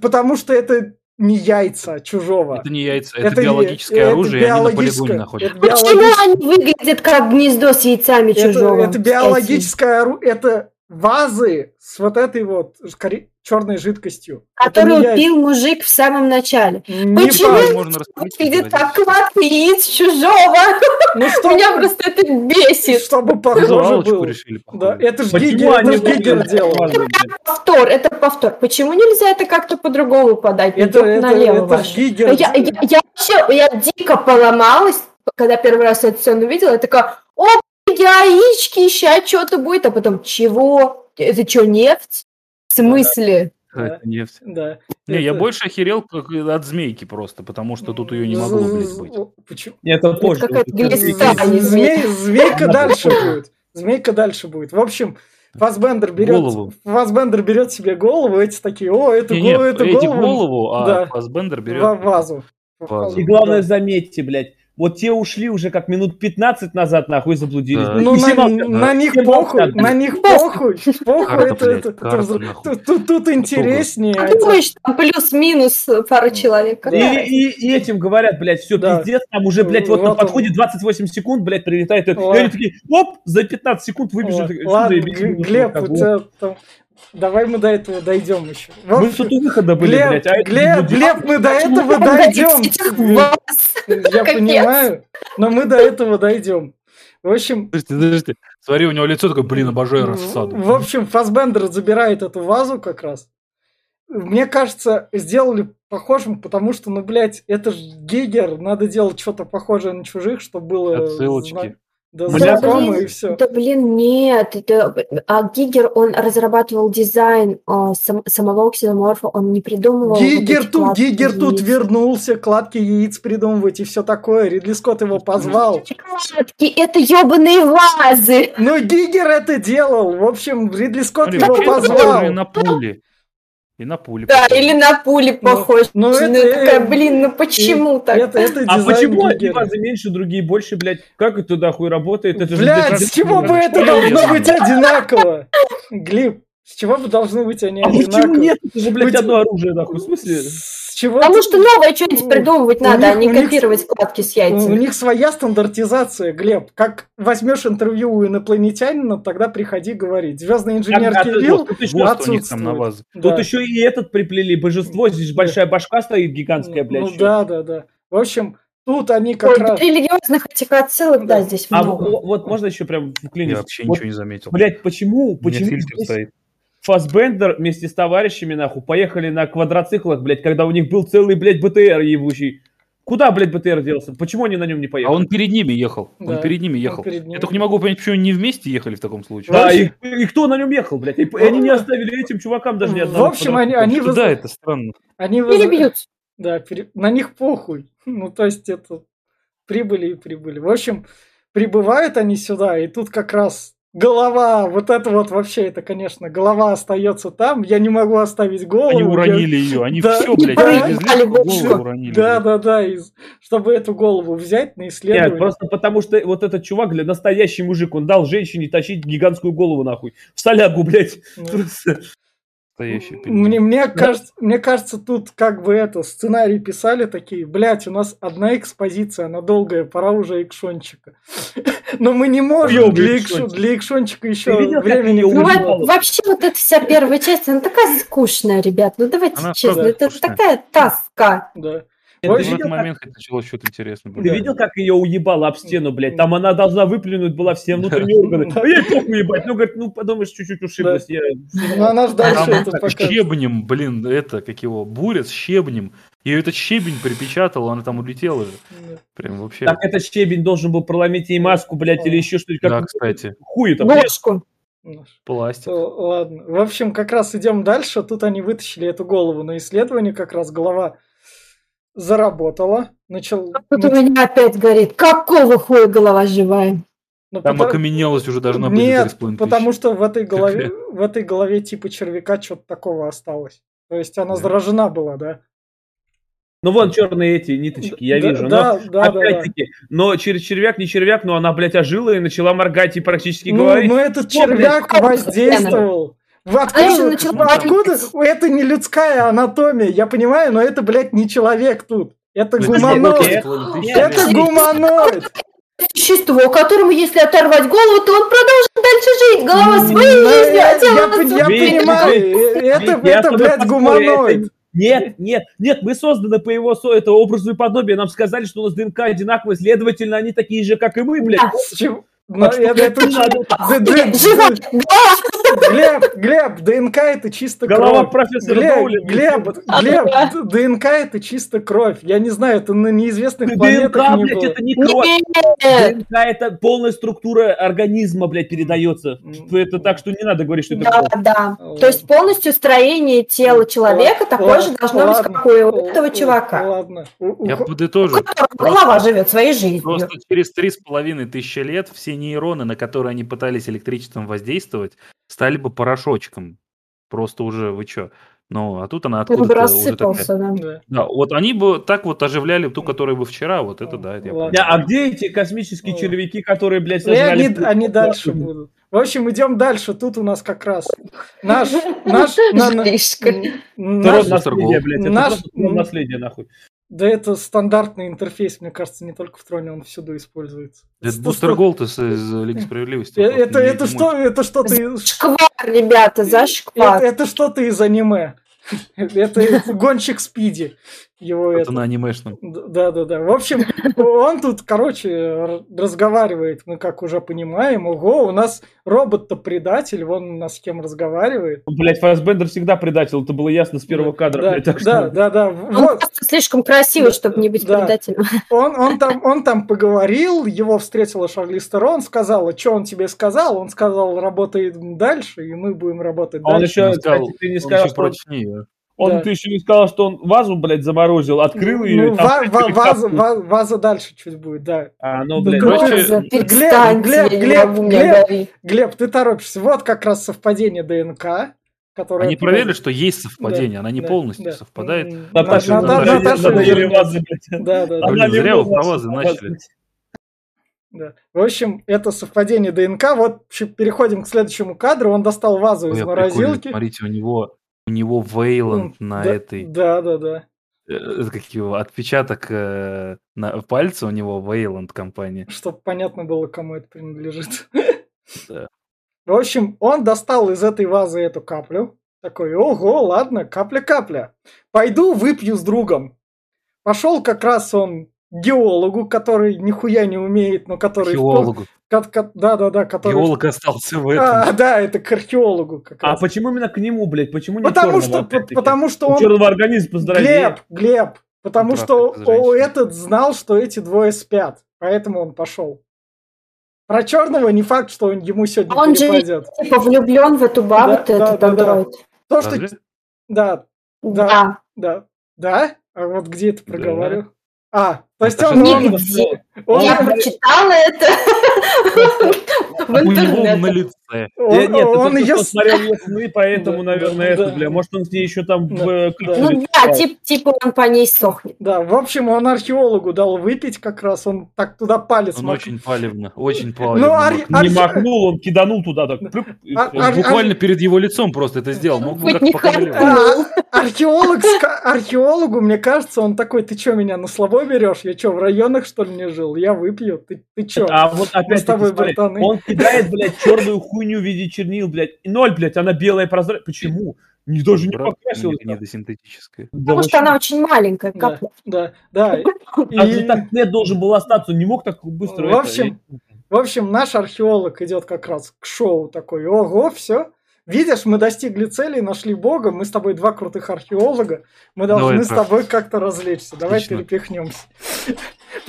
Потому что это не яйца чужого. Это не яйца, это, это биологическое это оружие, биологическое, и они на полигоне находятся. Почему они выглядят как гнездо с яйцами чужого? Это, это биологическое оружие, это вазы с вот этой вот черной жидкостью. Которую пил мужик в самом начале. Не Почему можно выглядит как кладка яиц чужого? Ну, [LAUGHS] что... Меня просто это бесит. Чтобы похоже было. Решили, да, это же Гигер, это ж Гигер делал. Это повтор, это повтор. Почему нельзя это как-то по-другому подать? Это, это, налево это, это Гигер. Я, я, я, вообще, я дико поломалась, когда первый раз эту сцену увидела. Я такая, о, яички, сейчас что-то будет, а потом чего? Это что, нефть? В смысле? Да. Это нефть. Да. Не, это... я больше охерел как от змейки просто, потому что тут ее не могло, блядь, быть. Почему? Это позже. Это какая-то глиста, а не змейка. Змейка дальше будет. Змейка дальше будет. В общем, Фасбендер берет, голову. Фасбендер берет себе голову, эти такие, о, это, не, голову, это эти голову, голову, а да. Фасбендер берет вазу. вазу. И главное, заметьте, блядь, вот те ушли уже как минут 15 назад, нахуй заблудились. Да. Ну, на, на, на них похуй, на них похуй. Похуй, это, это, тут, тут, тут интереснее. А думаешь, там плюс-минус пара человек. И, и, и этим говорят, блядь, все, да. пиздец, там уже, блядь, вот, вот на подходе 28 секунд, блядь, прилетает. И они такие, оп, за 15 секунд выбежали. Ладно, Глеб, у тебя там Давай мы до этого дойдем еще. Мы тут у выхода были, Глеб, блядь. А Глеб, Глеб, мы до этого дойдем. [LAUGHS] Я понимаю, но мы до этого дойдем. В общем... Подожди, подожди. Смотри, у него лицо такое, блин, обожаю рассаду. В общем, Фасбендер забирает эту вазу как раз. Мне кажется, сделали похожим, потому что, ну, блядь, это же Гегер, надо делать что-то похожее на чужих, чтобы было... Отсылочки. Да, да блин, и все. Да блин, нет. Это, а Гигер, он разрабатывал дизайн а, сам, самого ксеноморфа, он не придумывал. Гигер вот тут, Гигер яиц. тут вернулся, кладки яиц придумывать и все такое. Ридли Скотт его позвал. Кладки, это ебаные вазы. Ну, Гигер это делал. В общем, Ридли Скотт Смотри, его позвал. На пуле. И на пули. Да, похож. или на пули похож. Ну, ну, это, ну такая, блин, ну почему так? Это, это а почему одни базы меньше, другие больше, блядь? Как это нахуй работает? Это блядь, с чего бы это должно быть одинаково? Глеб, с чего бы должны быть они а одинаковые? почему нет? Это же, блядь, одно оружие, нахуй, в смысле? чего Потому что новое что-нибудь придумывать надо, них, а не копировать них, складки с яйцами. У них своя стандартизация, Глеб. Как возьмешь интервью у инопланетянина, тогда приходи говорить. Звездный инженер а, Кирилл тут еще, отсутствует. на вас. Да. Тут еще и этот приплели, божество. Здесь большая башка стоит гигантская, блядь. Ну, да, да, да. В общем, Тут они как Ой, раз... Религиозных этих отсылок, да, да здесь а много. А вот можно еще прям вклинить? Я вообще вот, ничего не заметил. Блять, почему? Почему здесь, стоит. Фасбендер вместе с товарищами, нахуй, поехали на квадроциклах, блядь, когда у них был целый, блядь, БТР ебучий. Куда, блядь, БТР делся? Почему они на нем не поехали? А он перед ними ехал. Да, он перед ними ехал. Перед ними. Я только не могу понять, почему они не вместе ехали в таком случае. Да, и, и кто на нем ехал, блядь? И, и они не оставили этим чувакам даже ни одного. В общем, они... они воз... Да, это странно. Они воз... Перебьются. Да, пере... на них похуй. [LAUGHS] Ну, то есть это прибыли и прибыли. В общем, прибывают они сюда, и тут как раз голова, вот это вот вообще, это, конечно, голова остается там, я не могу оставить голову. Они уронили я... ее, [LAUGHS] они да, все, блядь, привезли, голову уронили. Да, да, да, и, чтобы эту голову взять на исследование. Нет, просто потому что вот этот чувак, для настоящий мужик, он дал женщине тащить гигантскую голову нахуй. В солягу, блядь. Да [LAUGHS] настоящий Мне, мне, да. кажется, мне кажется, тут как бы это, сценарий писали такие, блядь, у нас одна экспозиция, она долгая, пора уже экшончика. [LAUGHS] Но мы не можем для, экшон, для экшончика еще времени ну, Вообще вот эта вся первая часть, она такая скучная, ребят, ну давайте она честно, это такая таска. Да. Это в этот момент как... началось что-то интересное. Ты видел, как ее уебало об стену, блядь? Там она должна выплюнуть была все внутренние органы. А я похуй уебать. Ну, говорит, ну, подумаешь, чуть-чуть ушиблась. Я... Ну, она же дальше это покажет. Щебнем, блин, это, как его, буря с щебнем. Ее этот щебень припечатал, она там улетела же. Прям вообще. Так этот щебень должен был проломить ей маску, блядь, или еще что-нибудь. Да, кстати. Хуй там. Ножку. Пластик. Ладно. В общем, как раз идем дальше. Тут они вытащили эту голову на исследование. Как раз голова заработала. Начал... Тут у меня опять горит. Какого хуя голова живая? Ну, Там потому... окаменелось уже должно быть Нет, потому что в этой голове, в этой голове типа червяка что-то такого осталось. То есть она заражена была, да? Ну вон черные эти ниточки, я да, вижу. Да, но, да, опять-таки, да, да. но через червяк, не червяк, но она, блядь, ожила и начала моргать и практически ну, говорить. Ну этот червяк блядь, воздействовал. Откуда, откуда? Это не людская анатомия, я понимаю, но это, блядь, не человек тут. Это гуманоид. Это гуманоид существо, которому, если оторвать голову, то он продолжит дальше жить. Голова своей жизнью, а тело Я, понимаю, это, это, блядь, гуманоид. Нет, нет, нет, мы созданы по его это образу и подобию. Нам сказали, что у нас ДНК одинаковые, следовательно, они такие же, как и мы, блядь. Но это, это, [LAUGHS] Глеб, Глеб, ДНК это чисто кровь. Голова профессора Глеб, Глеб, Глеб, ДНК это чисто кровь. Я не знаю, это на неизвестных планетах не блядь, это не кровь. ДНК это полная структура организма, блядь, передается. Это так, что не надо говорить, что это Да, да. То есть полностью строение тела человека такое же должно быть, как у этого чувака. Ладно. Я подытожу. Голова живет своей жизнью. Просто через три с половиной тысячи лет все нейроны, на которые они пытались электричеством воздействовать, стали бы порошочком. Просто уже вы чё? Ну, а тут она откуда-то уже такая... Да. да, вот они бы так вот оживляли ту, которая бы вчера, вот это да, это я А где эти космические О. червяки, которые, блядь, ну, сожрали... Они, они дальше будут. В общем, идем дальше. Тут у нас как раз наш... [LAUGHS] наш, на, наш, наследие, блядь. Это наследие, нахуй. Да это стандартный интерфейс, мне кажется, не только в Троне, он всюду используется. Это Бустер Голд из, из Лиги Справедливости. Э, это, это, что, это что-то из... Шквар, ребята, за шквар. Это, это что-то из аниме. [LAUGHS] Это гонщик Спиди. Его это, это на анимешном. Да, да, да. В общем, он тут, короче, разговаривает, мы как уже понимаем. Ого, у нас робот-то предатель, вон у нас с кем разговаривает. Блять, Фассбендер всегда предатель, это было ясно с первого кадра. Да, блядь, так да, что... да, да. Он вот. слишком красивый, чтобы не быть да. предателем. [LAUGHS] Он, он, там, он там поговорил, его встретила Шарли Стерон, сказала, что он тебе сказал, он сказал, работай дальше, и мы будем работать а дальше. Он еще, сказал, ты не сказал, против нее. Он, да. ты еще не сказал, что он вазу, блядь, заморозил, открыл ну, ее. Ну, ва- [LAUGHS] ва- ваза, ва- ваза дальше чуть будет, да. А, ну, блядь. Глеб, Глеб, Глеб, Глеб, Глеб, Глеб, ты торопишься. Вот как раз совпадение ДНК. Которая Они проверили, что есть совпадение, да, она не да, полностью да. совпадает. Наташа, Наташа, Наташа, Наташа, да, да, да. Блин, зря вы про вазы начали. Да. В общем, это совпадение ДНК. Вот переходим к следующему кадру. Он достал вазу Ой, из морозилки. Смотрите, у него у него Вейланд ну, на да, этой... Да, да, да. Э, как его, отпечаток э, на пальце у него Вейланд компания. Чтобы понятно было, кому это принадлежит. Да. В общем, он достал из этой вазы эту каплю. Такой, ого, ладно, капля-капля. Пойду выпью с другом. Пошел как раз он геологу, который нихуя не умеет, но который... Геологу. Да, да, да, который... Геолог остался в этом. А, да, это к археологу как А почему именно к нему, блядь? Почему не потому что, потому что он... черного организма поздравление. Глеб, Глеб, потому что о, этот знал, что эти двое спят, поэтому он пошел. Про черного не факт, что он ему сегодня он перепадет. же типа влюблен в эту бабу, да, да, этот да, андроид. Да. То, что... Да, да, да, да, да. А вот где это проговариваю? А, то есть он... Нигде. Он, Я прочитала это в интернете. на лице. Он, нет, он ее смотрел ее сны, поэтому, наверное, это, бля. Может, он с ней еще там в... Ну да, типа он по ней сохнет. Да, в общем, он археологу дал выпить как раз, он так туда палец Он очень палевно, очень палевно. Ну, Не махнул, он киданул туда так. Буквально перед его лицом просто это сделал. Мог бы Археолог, археологу, мне кажется, он такой, ты что, меня на слабо берешь? Я что, в районах, что ли, не жил? Я выпью, ты, ты что? А вот опять с тобой, братаны. Он кидает, [LAUGHS] блядь, черную хуйню в виде чернил, блядь. Ноль, блядь, она белая прозрачная. Почему? Не, даже не покрасилась. Не синтетическая. Потому что она очень маленькая. Да, да, да. [LAUGHS] А и... так нет должен был остаться, он не мог так быстро. В общем, в общем, наш археолог идет как раз к шоу такой. Ого, все. Видишь, мы достигли цели, нашли Бога, мы с тобой два крутых археолога, мы должны Давай, с тобой как-то развлечься. Давай Отлично. перепихнемся. [LAUGHS]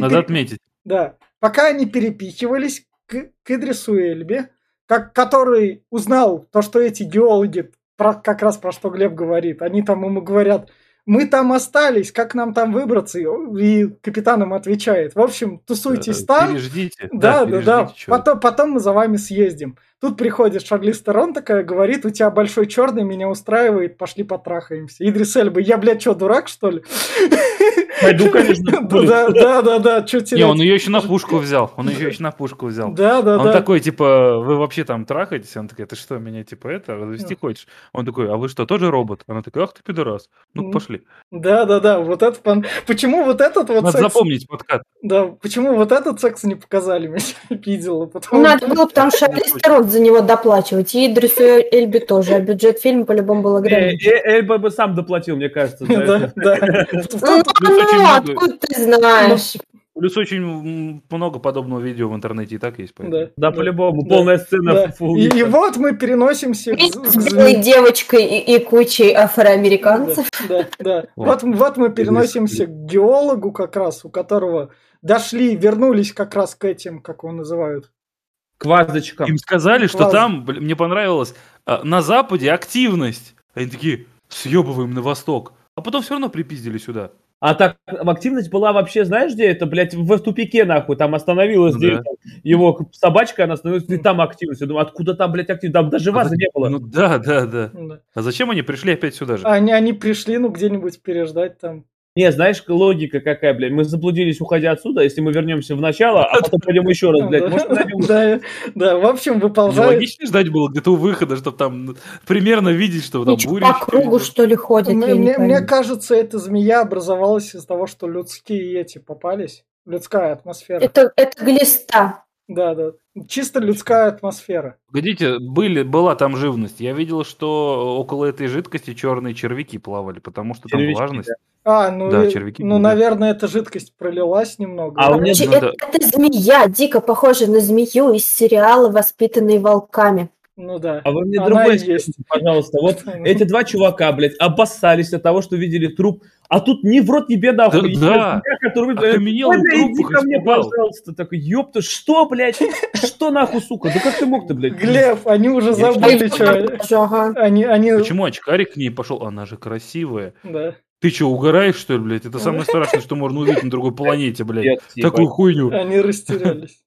Надо отметить. Да. Пока они перепихивались к, к Идрису Эльбе, как, который узнал то, что эти геологи, про, как раз про что Глеб говорит, они там ему говорят, мы там остались, как нам там выбраться? И капитан им отвечает, в общем, тусуйтесь там. Переждите. Да, да, да. Потом, потом мы за вами съездим. Тут приходит Шарлиз Терон такая, говорит, у тебя большой черный, меня устраивает, пошли потрахаемся. Идрис Эльба, я, блядь, что, дурак, что ли? Пойду, конечно. Да, да, да, да, что Не, терять? он ее еще на пушку взял. Он ее еще на пушку взял. Да, да, Он да. такой, типа, вы вообще там трахаетесь? Он такой, ты что, меня, типа, это, развести хочешь? Он такой, а вы что, тоже робот? Она такая, ах ты пидорас. Ну, пошли. Да, да, да, вот это... Почему вот этот вот Надо секс... запомнить подкат. Да, почему вот этот секс не показали мне видела? Ну, Надо было, потому что Алистерон за него доплачивать. И Идрису Эльби тоже. А бюджет фильма по-любому был ограничен. Эльба бы сам доплатил, мне кажется. Да, да. [LAUGHS] Ну, откуда ты знаешь? Плюс очень много подобного видео в интернете и так есть. поэтому. Да, Да, по-любому. Да. Полная сцена. Да. фу, И, и вот мы переносимся к, Вместе с белой девочкой и, и кучей афроамериканцев. Да, да. Вот. Вот, вот мы переносимся к геологу как раз, у которого дошли, вернулись как раз к этим, как его называют. Квазочкам. Им сказали, что там, блин, мне понравилось, а, на Западе активность. Они такие, съебываем на восток. А потом все равно припиздили сюда. А так активность была вообще, знаешь, где это, блядь, в тупике, нахуй, там остановилась Ну где да. его собачка, она остановилась, и там активность. Я думаю, откуда там, блядь, активность? Там даже А вазы за- не было. Ну да, да, да. Да. А зачем они пришли опять сюда же? Они, они пришли, ну, где-нибудь переждать там. Не, знаешь, логика какая, блядь, мы заблудились, уходя отсюда, если мы вернемся в начало, а потом [LAUGHS] пойдем еще раз, блядь, да, может, да, да, в общем, выползают. логично ждать было где-то у выхода, чтобы там ну, примерно видеть, что там Ничего, буря. по кругу, что ли, ходят? Мне, мне- кажется, эта змея образовалась из того, что людские эти попались. Людская атмосфера. Это, это глиста. Да, да. Чисто людская атмосфера. Погодите, были, была там живность. Я видел, что около этой жидкости черные червяки плавали, потому что там Червячки, влажность. А, ну, Да, и- червяки ну, были. наверное, эта жидкость пролилась немного. А у меня- да. это, это змея, дико похожа на змею из сериала «Воспитанные волками». Ну да. А вы мне Она скажите, есть. пожалуйста. Вот [LAUGHS] эти два чувака, блядь, обоссались от того, что видели труп, а тут ни в рот, ни беда, Да, охуеть. да. Я, который, Окаменел «Ой, на бля, иди ко мне, испугал». пожалуйста. Такой, ёпта, что, блядь? [LAUGHS] Что нахуй, сука? Да как ты мог-то, блядь? Глеб, они уже Я забыли, что... Они, они... Почему очкарик к ней пошел? Она же красивая. Да. Ты что, угораешь, что ли, блядь? Это самое [LAUGHS] страшное, что можно увидеть на другой планете, блядь. Типа. Такую хуйню. Они растерялись.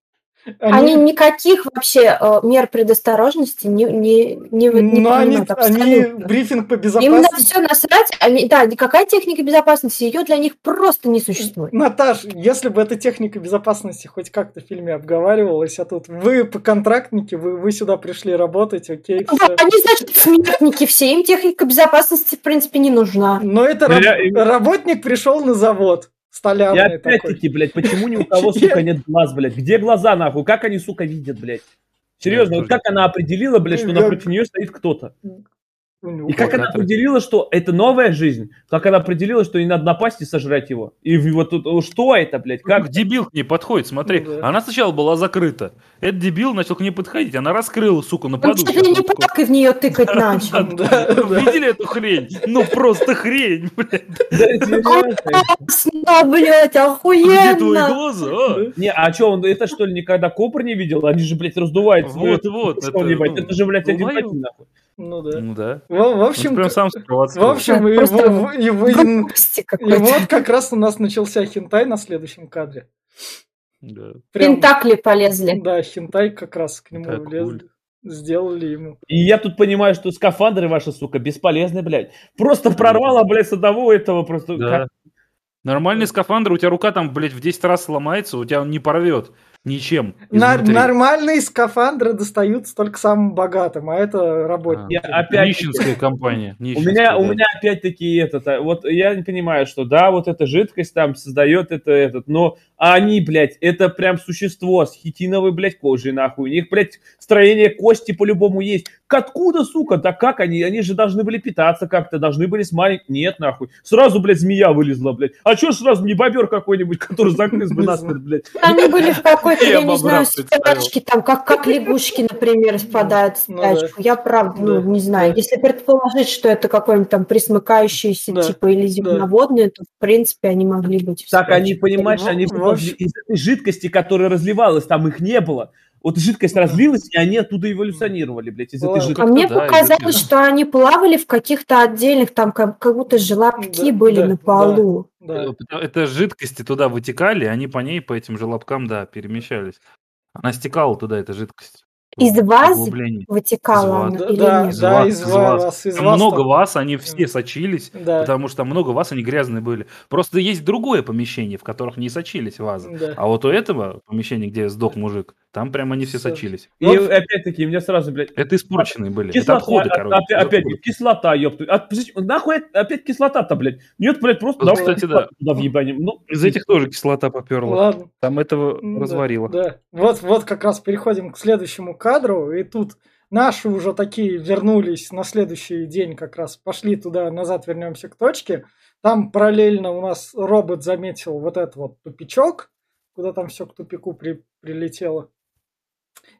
Они никаких вообще э, мер предосторожности не, не, не, не Но они, принимают они абсолютно. брифинг по Им на безопасности... все насрать. Они, да, никакая техника безопасности, ее для них просто не существует. Наташ, если бы эта техника безопасности хоть как-то в фильме обговаривалась, а тут вы по контрактнике, вы, вы сюда пришли работать, окей, Ну, все. Они, значит, смертники все, им техника безопасности, в принципе, не нужна. Но это Я- раб- работник пришел на завод, столярный такой. опять-таки, блядь, [LAUGHS] почему ни у кого, Я- сука, нет глаз, блядь? Где глаза, нахуй? Как они, сука, видят, блядь? Серьезно, Я вот как она определила, блядь, что Я- напротив нее стоит кто-то? И как она определила, что это новая жизнь? Как она определила, что не надо напасть и сожрать его? И вот тут, что это, блядь? Как дебил к ней подходит, смотри. Ну да. Она сначала была закрыта. Этот дебил начал к ней подходить. Она раскрыла, сука, на Он поду. чуть ли не палкой в нее тыкать [LAUGHS] начал. Видели эту хрень? Ну просто хрень, [LAUGHS] блядь. Классно, блядь, Где твои охуенно. глаза? а? Не, а что, он это что ли никогда копр не видел? Они же, блядь, раздувают. Вот, вот. Ну, это же, блядь, один, нахуй. Ну да. Ну да. В, в Он общем, прям сам в общем, и, Просто в- и в- и- вот как раз у нас начался хентай на следующем кадре. Да. Прям- Пентакли полезли. Да, хентай как раз к нему Так, влез. Сделали ему. И я тут понимаю, что скафандры ваши, сука, бесполезны, блядь. Просто прорвало, блядь, с одного этого просто. Да. как- Нормальный скафандр, у тебя рука там, блядь, в 10 раз сломается, у тебя он не порвет ничем. На- изнутри. нормальные скафандры достаются только самым богатым, а это работники. Я опять- Нищенская компания. У нищенская, меня, у да. меня опять-таки этот, а, вот я не понимаю, что да, вот эта жидкость там создает это, этот, но они, блядь, это прям существо с хитиновой, блядь, кожей, нахуй. У них, блядь, строение кости по-любому есть. К откуда, сука? Да как они? Они же должны были питаться как-то, должны были с маленьким... Нет, нахуй. Сразу, блядь, змея вылезла, блядь. А чё ж сразу не бобер какой-нибудь, который загрыз бы насмерть, блядь? Они были в какой-то, Я я не знаю, спячке, там, как, как лягушки, например, спадают в Ну да. спячку. Я правда, Да. ну, не знаю. Если предположить, что это какой-нибудь там присмыкающийся типа или земноводный, то, в принципе, они могли быть в Так они, понимаешь, Ну, они в общем- из этой жидкости, которая разливалась, там их не было. Вот жидкость разлилась, и они оттуда эволюционировали, блядь, из этой жидкости. А мне да, показалось, что они плавали в каких-то отдельных, там как, как будто желобки да, были да, на полу. Да, да. Это жидкости туда вытекали, они по ней, по этим желобкам, да, перемещались. Она стекала туда, эта жидкость. Из вас вытекала из она? Или да, нет? да, из, из вас. вас. Из вас много там... вас, они все сочились, да. потому что много вас, они грязные были. Просто есть другое помещение, в которых не сочились вазы. Да. А вот у этого помещения, где сдох мужик, там прямо они все сочились. И вот. опять-таки, мне сразу, блядь... Это испорченные были. Кислота, это отходы, короче. Опять, опять кислота, ёпта. От, нахуй опять кислота-то, блядь? Нет, блядь, просто... Вот, кстати, да. Туда въебанем. Ну, из этих тоже кислота поперла. Ладно. Там этого да, разварило. Да. Вот, вот как раз переходим к следующему кадру, и тут наши уже такие вернулись на следующий день как раз, пошли туда, назад вернемся к точке. Там параллельно у нас робот заметил вот этот вот тупичок, куда там все к тупику при, прилетело.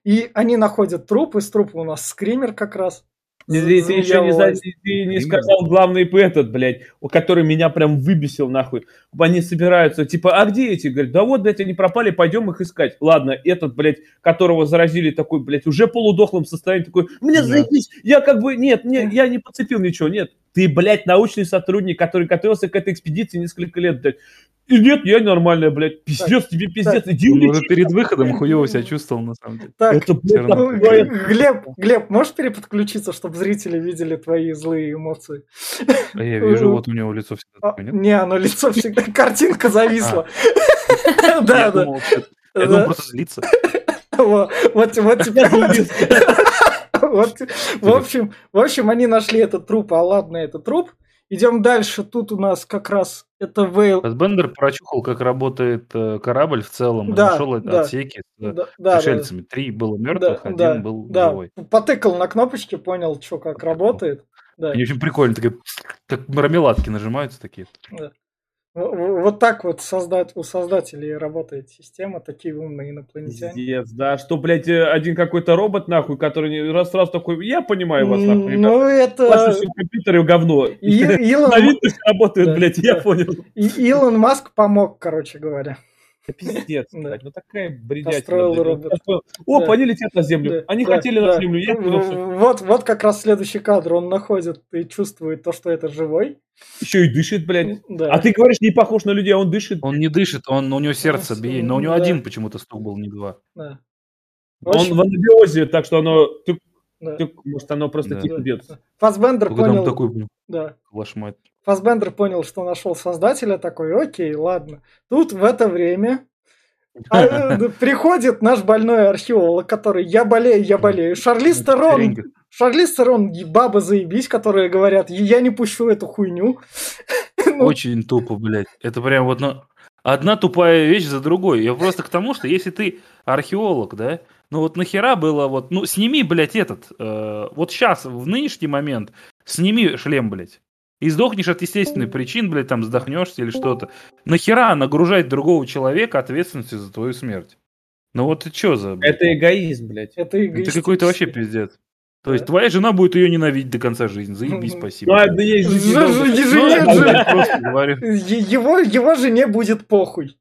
И они находят труп, из трупа у нас скример как раз. Ты, ты, ты еще не, за, ты не сказал главный этот, блядь, который меня прям выбесил нахуй. Они собираются, типа, а где эти? Говорят, да вот, блядь, они пропали, пойдем их искать. Ладно, этот, блядь, которого заразили такой, блядь, уже полудохлым состоянии, такой, мне заебись, я как бы, нет, не, я не подцепил ничего, нет. Ты, блядь, научный сотрудник, который готовился к этой экспедиции несколько лет, блядь. И нет, я нормальная, блядь. Пиздец, так, тебе пиздец. Так. Иди улети. Ну, перед выходом хуево себя чувствовал, на самом деле. Так, это, блядь, ну, [LAUGHS] Глеб, Глеб, можешь переподключиться, чтобы зрители видели твои злые эмоции? А я вижу, вот у него лицо всегда такое, нет? Не, оно лицо всегда, [LAUGHS] картинка зависла. А. Да, [LAUGHS] да. Я думал, просто злиться. Вот, вот теперь... Вот, в общем, в общем, они нашли этот труп, а ладно, это труп. Идем дальше. Тут у нас как раз это Вейл. Фасбендер прочухал, как работает э, корабль в целом. Да, нашел да, отсеки с да, пришельцами. Да, Три было мертвых, да, один да, был да. живой. Потыкал на кнопочки, понял, что как работает. Да. Они очень прикольно, такие, как мармеладки нажимаются такие. Да. Вот так вот создать, у создателей работает система, такие умные инопланетяне. Пиздец, да, что, блядь, э, один какой-то робот, нахуй, который раз раз такой, я понимаю вас, нахуй. Ну, это... Ваши компьютеры говно. И, [LAUGHS] Илон... На работают, блядь, я понял. И Илон Маск помог, короче говоря. Пиздец, блядь, ну такая бредятина. Оп, они летят на землю. Они хотели на землю, я Вот, вот как раз следующий кадр. Он находит и чувствует то, что это живой. Еще и дышит, блядь. Да. А ты говоришь, не похож на людей, а он дышит. Он не дышит, он, у него сердце биение, но у него один почему-то стук был, не два. Да. Он в анабиозе, так что оно... Да. Тюк, может, оно просто да. типа бьется. Фасбендер понял... такой, да. Лошмать. Фасбендер понял, что нашел создателя, такой, окей, ладно. Тут в это время а, э, [LAUGHS] приходит наш больной археолог, который «я болею, я болею». Шарлиз Терон, Шарлиз Терон, баба заебись, которые говорят «я не пущу эту хуйню». [LAUGHS] Ну. Очень тупо, блядь. Это прям вот ну, одна тупая вещь за другой. Я просто к тому, что если ты археолог, да, ну вот нахера было вот, ну сними, блядь, этот, э, вот сейчас, в нынешний момент, сними шлем, блядь и сдохнешь от естественных причин, блядь, там вздохнешься или что-то. Нахера нагружать другого человека ответственностью за твою смерть? Ну вот ты что за... Блядь? Это эгоизм, блядь. Это, это какой-то вообще пиздец. То есть твоя жена будет ее ненавидеть до конца жизни. Заебись, спасибо. Ну, да, есть Его, его жене будет похуй.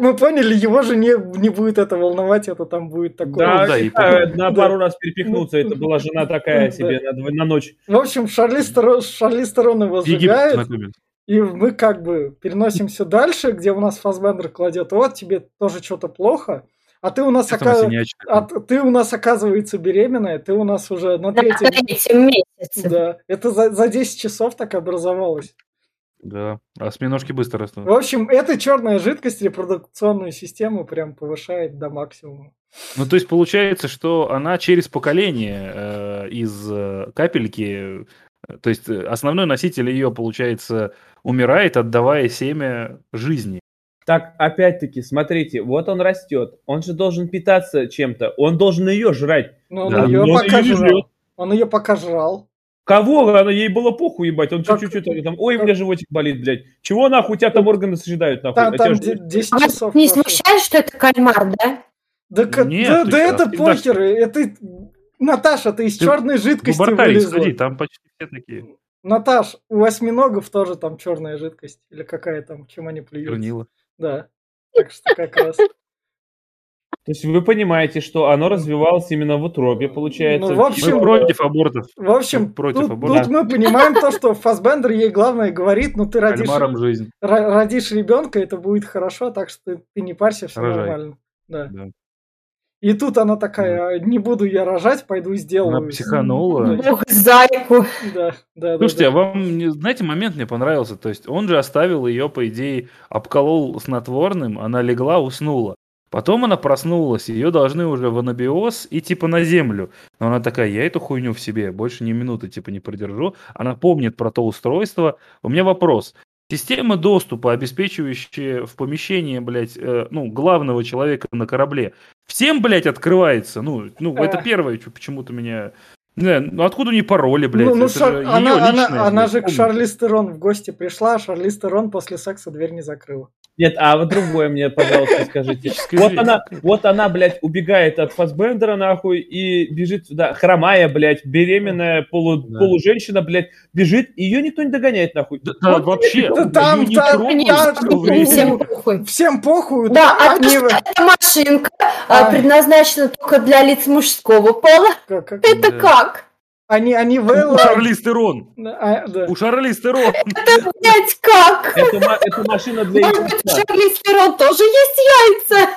Как мы поняли, его же не, не будет это волновать, это там будет такое. Да, да, и да, на пару раз перепихнуться, это была [LAUGHS] жена такая себе на, на ночь. В общем, Шарли Сторон, Шарли его сжигает, и мы как бы переносимся дальше, где у нас Фасбендер кладет, вот тебе тоже что-то плохо, а ты у нас, ока... а ты у нас оказывается беременная, ты у нас уже на третьем, на третьем месяце. Да, это за, за 10 часов так образовалось. Да, а осьминожки быстро растут. В общем, эта черная жидкость репродукционную систему прям повышает до максимума. Ну, то есть получается, что она через поколение э, из э, капельки, э, то есть э, основной носитель ее, получается, умирает, отдавая семя жизни. Так, опять-таки, смотрите, вот он растет, он же должен питаться чем-то, он должен ее жрать. Ну, он, да. ее пока жрал. он ее пока жрал. Кого? Она ей было похуй, ебать. Он чуть-чуть там, ой, у меня животик болит, блядь. Чего нахуй у тебя там органы сожидают, нахуй? Там, там 10 а часов. Не смущает, что это кальмар, да? Да, Нет, да, да это похер. Это... Наташа, ты из ты черной жидкости вылезла. сходи, там почти все такие. Наташ, у осьминогов тоже там черная жидкость. Или какая там, чем они плюют. Чернила. Да. Так что как раз. То есть вы понимаете, что оно развивалось именно в утробе, получается. Ну, в общем, Мы против абортов. В общем, против тут, абортов. тут мы понимаем то, что Фасбендер ей главное говорит, ну ты родишь, жизнь. ро- родишь ребенка, это будет хорошо, так что ты, ты не парься, все Рожай. нормально. Да. Да. И тут она такая, не буду я рожать, пойду сделаю. Она психанула. Бог зайку. Да, да, Слушайте, да. а вам, знаете, момент мне понравился. То есть он же оставил ее, по идее, обколол снотворным, она легла, уснула. Потом она проснулась, ее должны уже в анабиоз и типа на землю. Но она такая, я эту хуйню в себе больше ни минуты типа не продержу. Она помнит про то устройство. У меня вопрос. Система доступа, обеспечивающая в помещение, блядь, э, ну, главного человека на корабле, всем, блядь, открывается. Ну, ну это А. первое, что почему-то меня... Не ну откуда не пароли, блядь? Ну, ну, Это Шар- же она, она, личное, она блядь, же к помните. Шарлиз Терон в гости пришла, а Шарлиз Терон после секса дверь не закрыла. Нет, а вот другое мне, пожалуйста, скажите. Скажи. Вот она, вот она, блядь, убегает от Фасбендера, нахуй, и бежит сюда, хромая, блядь, беременная, полу, Да. полуженщина, блядь, бежит, и ее никто не догоняет, нахуй. Да, да, Вот вообще, Да там- не там- трогают там- время. Всем похуй. Всем похуй. Да, а они... эта машинка а, А. предназначена только для лиц мужского пола, как- как- это Да. как? Они, они У Вэлла... Шарлиз Терон. А, да. У Шарлиз Терон. Это, блядь, как? Это, это машина для Может быть, у яйца. Шарлиз Терон тоже есть яйца?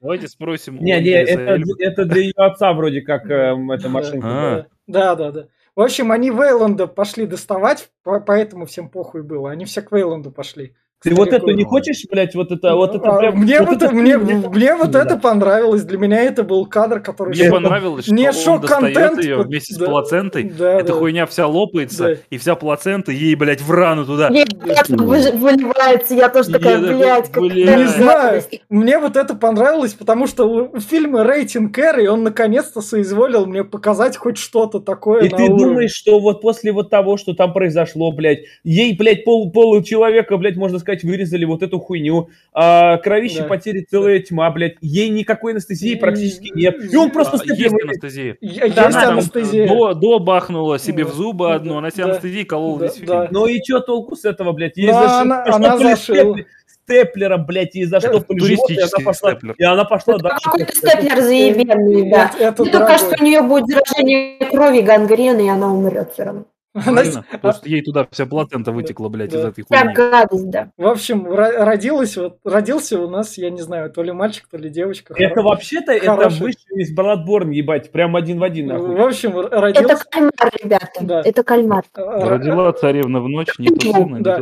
Давайте спросим. у Не, не, это, это для ее отца вроде как эм, эта машинка. А. Да, да, да. В общем, они Вейланда пошли доставать, по- поэтому всем похуй было. Они все к Вейланду пошли. Ты вот эту не хочешь, блядь, вот это, вот это А, прям... мне вот это мне, мне вот Да. это понравилось. Для меня это был кадр, который... Мне шок- понравилось, что не он шок-контент, достает ее вместе с да. плацентой. Да, Эта да. хуйня вся лопается, Да. и вся плацента ей, блядь, в рану туда. Мне выливается, я тоже такая, Я блядь, как блядь. Не это знаю. Мне вот это понравилось, потому что у фильма рейтинг R, и он наконец-то соизволил мне показать хоть что-то такое И ты уровне. думаешь, что вот после вот того, что там произошло, блядь, ей, блядь, пол, человека, блядь, можно сказать, вырезали вот эту хуйню, а, кровище Да. потери целая тьма, блядь, ей никакой анестезии практически нет. И он просто А, есть анестезия. Да, есть Она там анестезия. До, до бахнула себе Да. в зубы одну, она себе Да. анестезией колола Да, весь фильм. да. Ну и что толку с этого, блядь? Ей Но зашили- она- что она зашила. степлер- Степлером, блядь, ей заштопали живот, и она пошла, степлер. и она пошла Это дальше. какой-то степлер заебенный, да. Это, это Мне только кажется, у нее будет заражение крови, гангрены, и она умрет все равно. Она- Правильно? Потому что ей туда вся плацента вытекла, блядь, из Да. этой хуйни. гадость, да. В общем, ро- родилась, вот, родился у нас, я не знаю, то ли мальчик, то ли девочка. Это вообще-то, это выше из Bloodborne, ебать, прям один в один, нахуй. В общем, р- Это родился... кальмар, ребята. Да. Это кальмар. Родила царевна в ночь, не то сына, не да,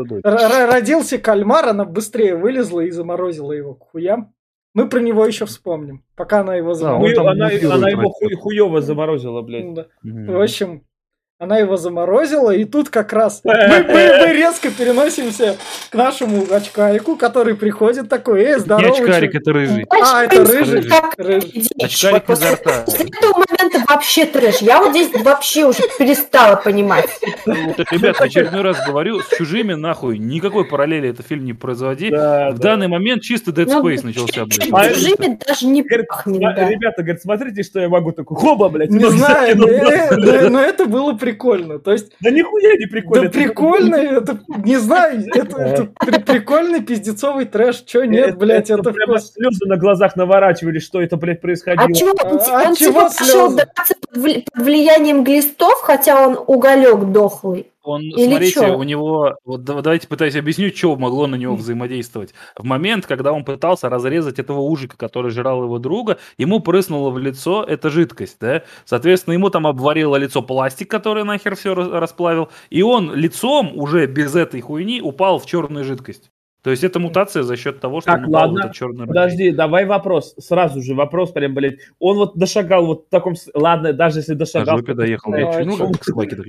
родился кальмар, она быстрее вылезла и заморозила его к хуям. Мы про него еще вспомним, пока она его заморозила. Там она, его хуй, хуево заморозила, блядь. Да. В общем, она его заморозила, и тут как раз мы, мы- мы [LAUGHS] резко переносимся к нашему очкарику, который приходит такой, эй, Не здорово. очкарик, чё?» это рыжий. А, это рыжий. Очкарик изо рта. С этого момента вообще трэш. Я вот здесь вообще уже перестала понимать. Вот, ребят, в очередной раз говорю, с чужими нахуй никакой параллели этот фильм не производи. Да, В да. данный момент чисто Dead Ну, Space начался, блядь. А, Чужими даже не Говорит, пахнет, «Сма- да. Ребята, говорит, смотрите, что я могу такой. Хоба, блядь. Не ну, знаю, ну, но, ну, э, но это было прикольно. То есть, Да нихуя не прикольно. да прикольно, это, не знаю, это, это при- прикольный пиздецовый трэш. Чё нет, блядь, это прямо вкус. слезы на глазах наворачивали, что это, блядь, происходило. А чего? Он, А он чего типа пошел слезы? под влиянием глистов, хотя он уголек дохлый. Он, Или смотрите, чё? у него, вот да- давайте пытаюсь объяснить, что могло на него взаимодействовать. В момент, когда он пытался разрезать этого ужика, который жрал его друга, ему прыснула в лицо эта жидкость, да? Соответственно, ему там обварило лицо пластик, который нахер все расплавил, и он лицом уже без этой хуйни упал в черную жидкость. То есть это мутация за счет того, что Так, он ладно. этот черный Подожди, давай вопрос. Сразу же вопрос прям, блядь. Он вот дошагал вот в таком... Ладно, даже если На дошагал... жопе доехал. Ну, Я ну.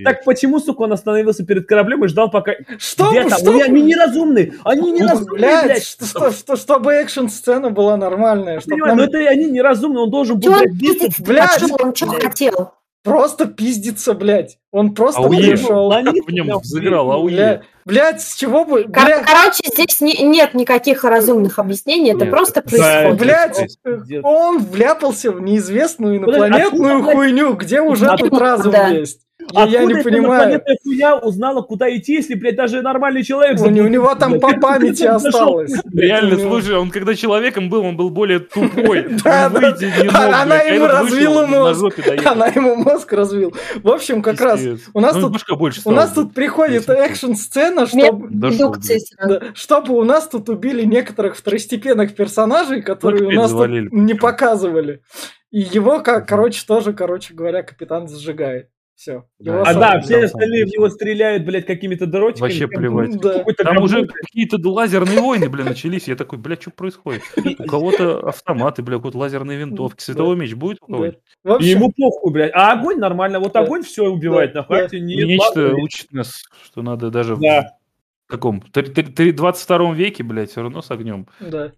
Так почему, сука, он остановился перед кораблем и ждал, пока... Что, Где там? что, Ну, Они неразумны! Они неразумны, блядь, блядь! что, что- что- чтобы экшн-сцена была нормальная, чтобы Понимаю, нам но это они неразумны, он должен был, Чего он пиздец блядь, пошел? Он что хотел? просто пиздиться, блядь. Он просто Ауе. пришел. Них в нем взыграл ауе. Бля, блядь, с чего бы... Кор- Бля, Короче, здесь не- нет никаких разумных объяснений, это Нет, просто это- происходит. блядь, он вляпался в неизвестную Подожди, инопланетную блядь, хуйню, где уже тут разум да. есть. Я, я не понимаю. Эта хуйня узнала, куда идти, если, блядь, даже нормальный человек... У, у него там по памяти осталось. Реально, слушай, он когда человеком был, он был более тупой. [LAUGHS] Да, да. Она ему развила мозг. Она ему мозг развил. В общем, как раз у нас тут у нас тут приходит экшн-сцена, чтобы чтобы у нас тут убили некоторых второстепенных персонажей, которые у нас не показывали. И его, короче, тоже, короче говоря, капитан зажигает. Все. Да, а да, все остальные в него стреляют, блядь, какими-то дротиками. Вообще плевать. Да. Там уже какие-то лазерные войны, блядь, начались. Я такой, блядь, что происходит? У кого-то автоматы, блядь, какие-то лазерные винтовки. Световой меч будет у кого-нибудь? И ему похуй, блядь. А огонь нормально. Вот огонь все убивает. На факте не Нечто учит нас, что надо даже в каком? 22 веке, блядь, все равно с огнем. Да.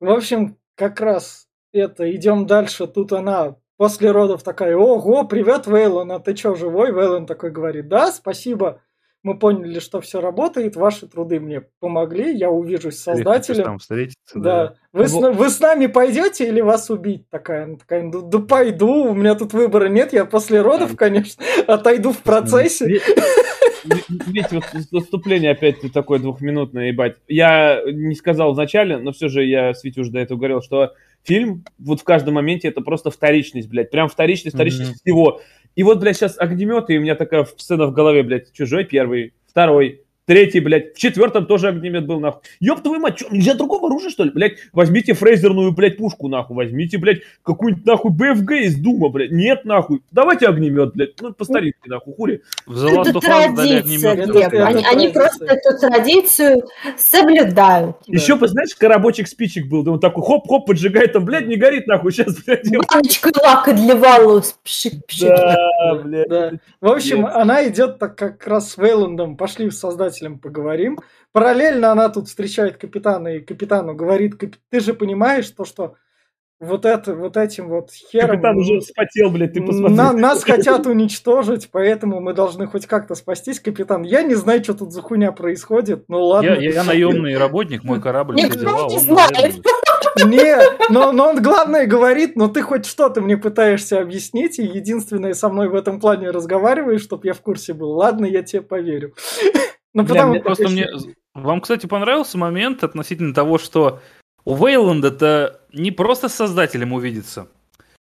В общем, как раз это, идем дальше. Тут она после родов такая, ого, привет, Вейлон, а ты что, живой? Вейлон такой говорит, да, спасибо, мы поняли, что все работает, ваши труды мне помогли, я увижусь с создателем. Там встретиться, да. да. Вы, с, вы с нами пойдете или вас убить? Такая, она такая, да, да пойду, у меня тут выбора нет, я после родов, конечно, отойду в процессе. [LAUGHS] Видите, вот выступление опять такое двухминутное, ебать. Я не сказал вначале, но все же я с Витей уже до этого говорил, что фильм вот в каждом моменте это просто вторичность, блядь. Прям вторичность, вторичность mm-hmm. всего. И вот, блядь, сейчас огнеметы, и у меня такая сцена в голове, блядь, чужой первый, второй, Третий, блядь, в четвертом тоже огнемет был, нахуй. Ёб твою мать, что, нельзя другого оружия, что ли? Блядь, возьмите фрейзерную, блядь, пушку, нахуй. Возьмите, блядь, какую-нибудь, нахуй, БФГ из Дума, блядь. Нет, нахуй. Давайте огнемет, блядь. Ну, по старинке, нахуй, хули. В это традиция, Глеб. Они, они просто эту традицию соблюдают. Еще, знаешь, коробочек спичек был, да он такой хоп-хоп поджигает, там, блядь, не горит, нахуй, сейчас, блядь. Баночка лака для волос. Пшик-пшик. Да, блядь. Да. В общем, она идет так как раз с Вейландом, пошли в создать создателем поговорим. Параллельно она тут встречает капитана и капитану говорит, ты же понимаешь то, что вот это, вот этим вот хером... Капитан уже вспотел, блядь, ты посмотри. На, нас хотят уничтожить, поэтому мы должны хоть как-то спастись, капитан. Я не знаю, что тут за хуйня происходит, ну ладно. Я, я наемный работник, мой корабль, все дела. Не знает. Не, но, но он главное говорит, но ты хоть что-то мне пытаешься объяснить, и единственное со мной в этом плане разговариваешь, чтобы я в курсе был. Ладно, я тебе поверю. Ну, потому... мне, просто мне... Вам, кстати, понравился момент относительно того, что у Вейланда-то не просто с создателем увидеться.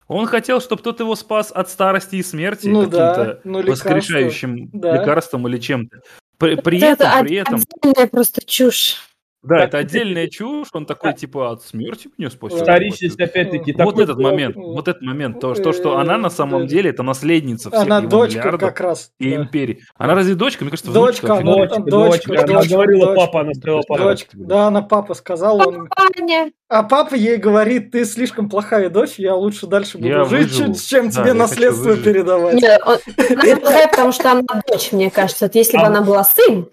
Он хотел, чтобы тот его спас от старости и смерти ну, каким-то да, ну, воскрешающим да. лекарством или чем-то. При, при этом, это при этом... просто чушь. Да, это отдельная чушь, он такой, типа, от смерти меня спасет. Вторичность, опять-таки. Вот этот момент, вот этот момент, то, то, что она на самом деле это наследница всех Она дочка как раз. И империи. Она разве дочка? Мне кажется, дочка. Дочка, дочка. Она говорила папа, она сказала папа. Дочка, да, она папа сказала. Он... А папа ей говорит, ты слишком плохая дочь, я лучше дальше буду жить, чем тебе наследство передавать. Нет, потому что она дочь, мне кажется. Если бы а она была сын,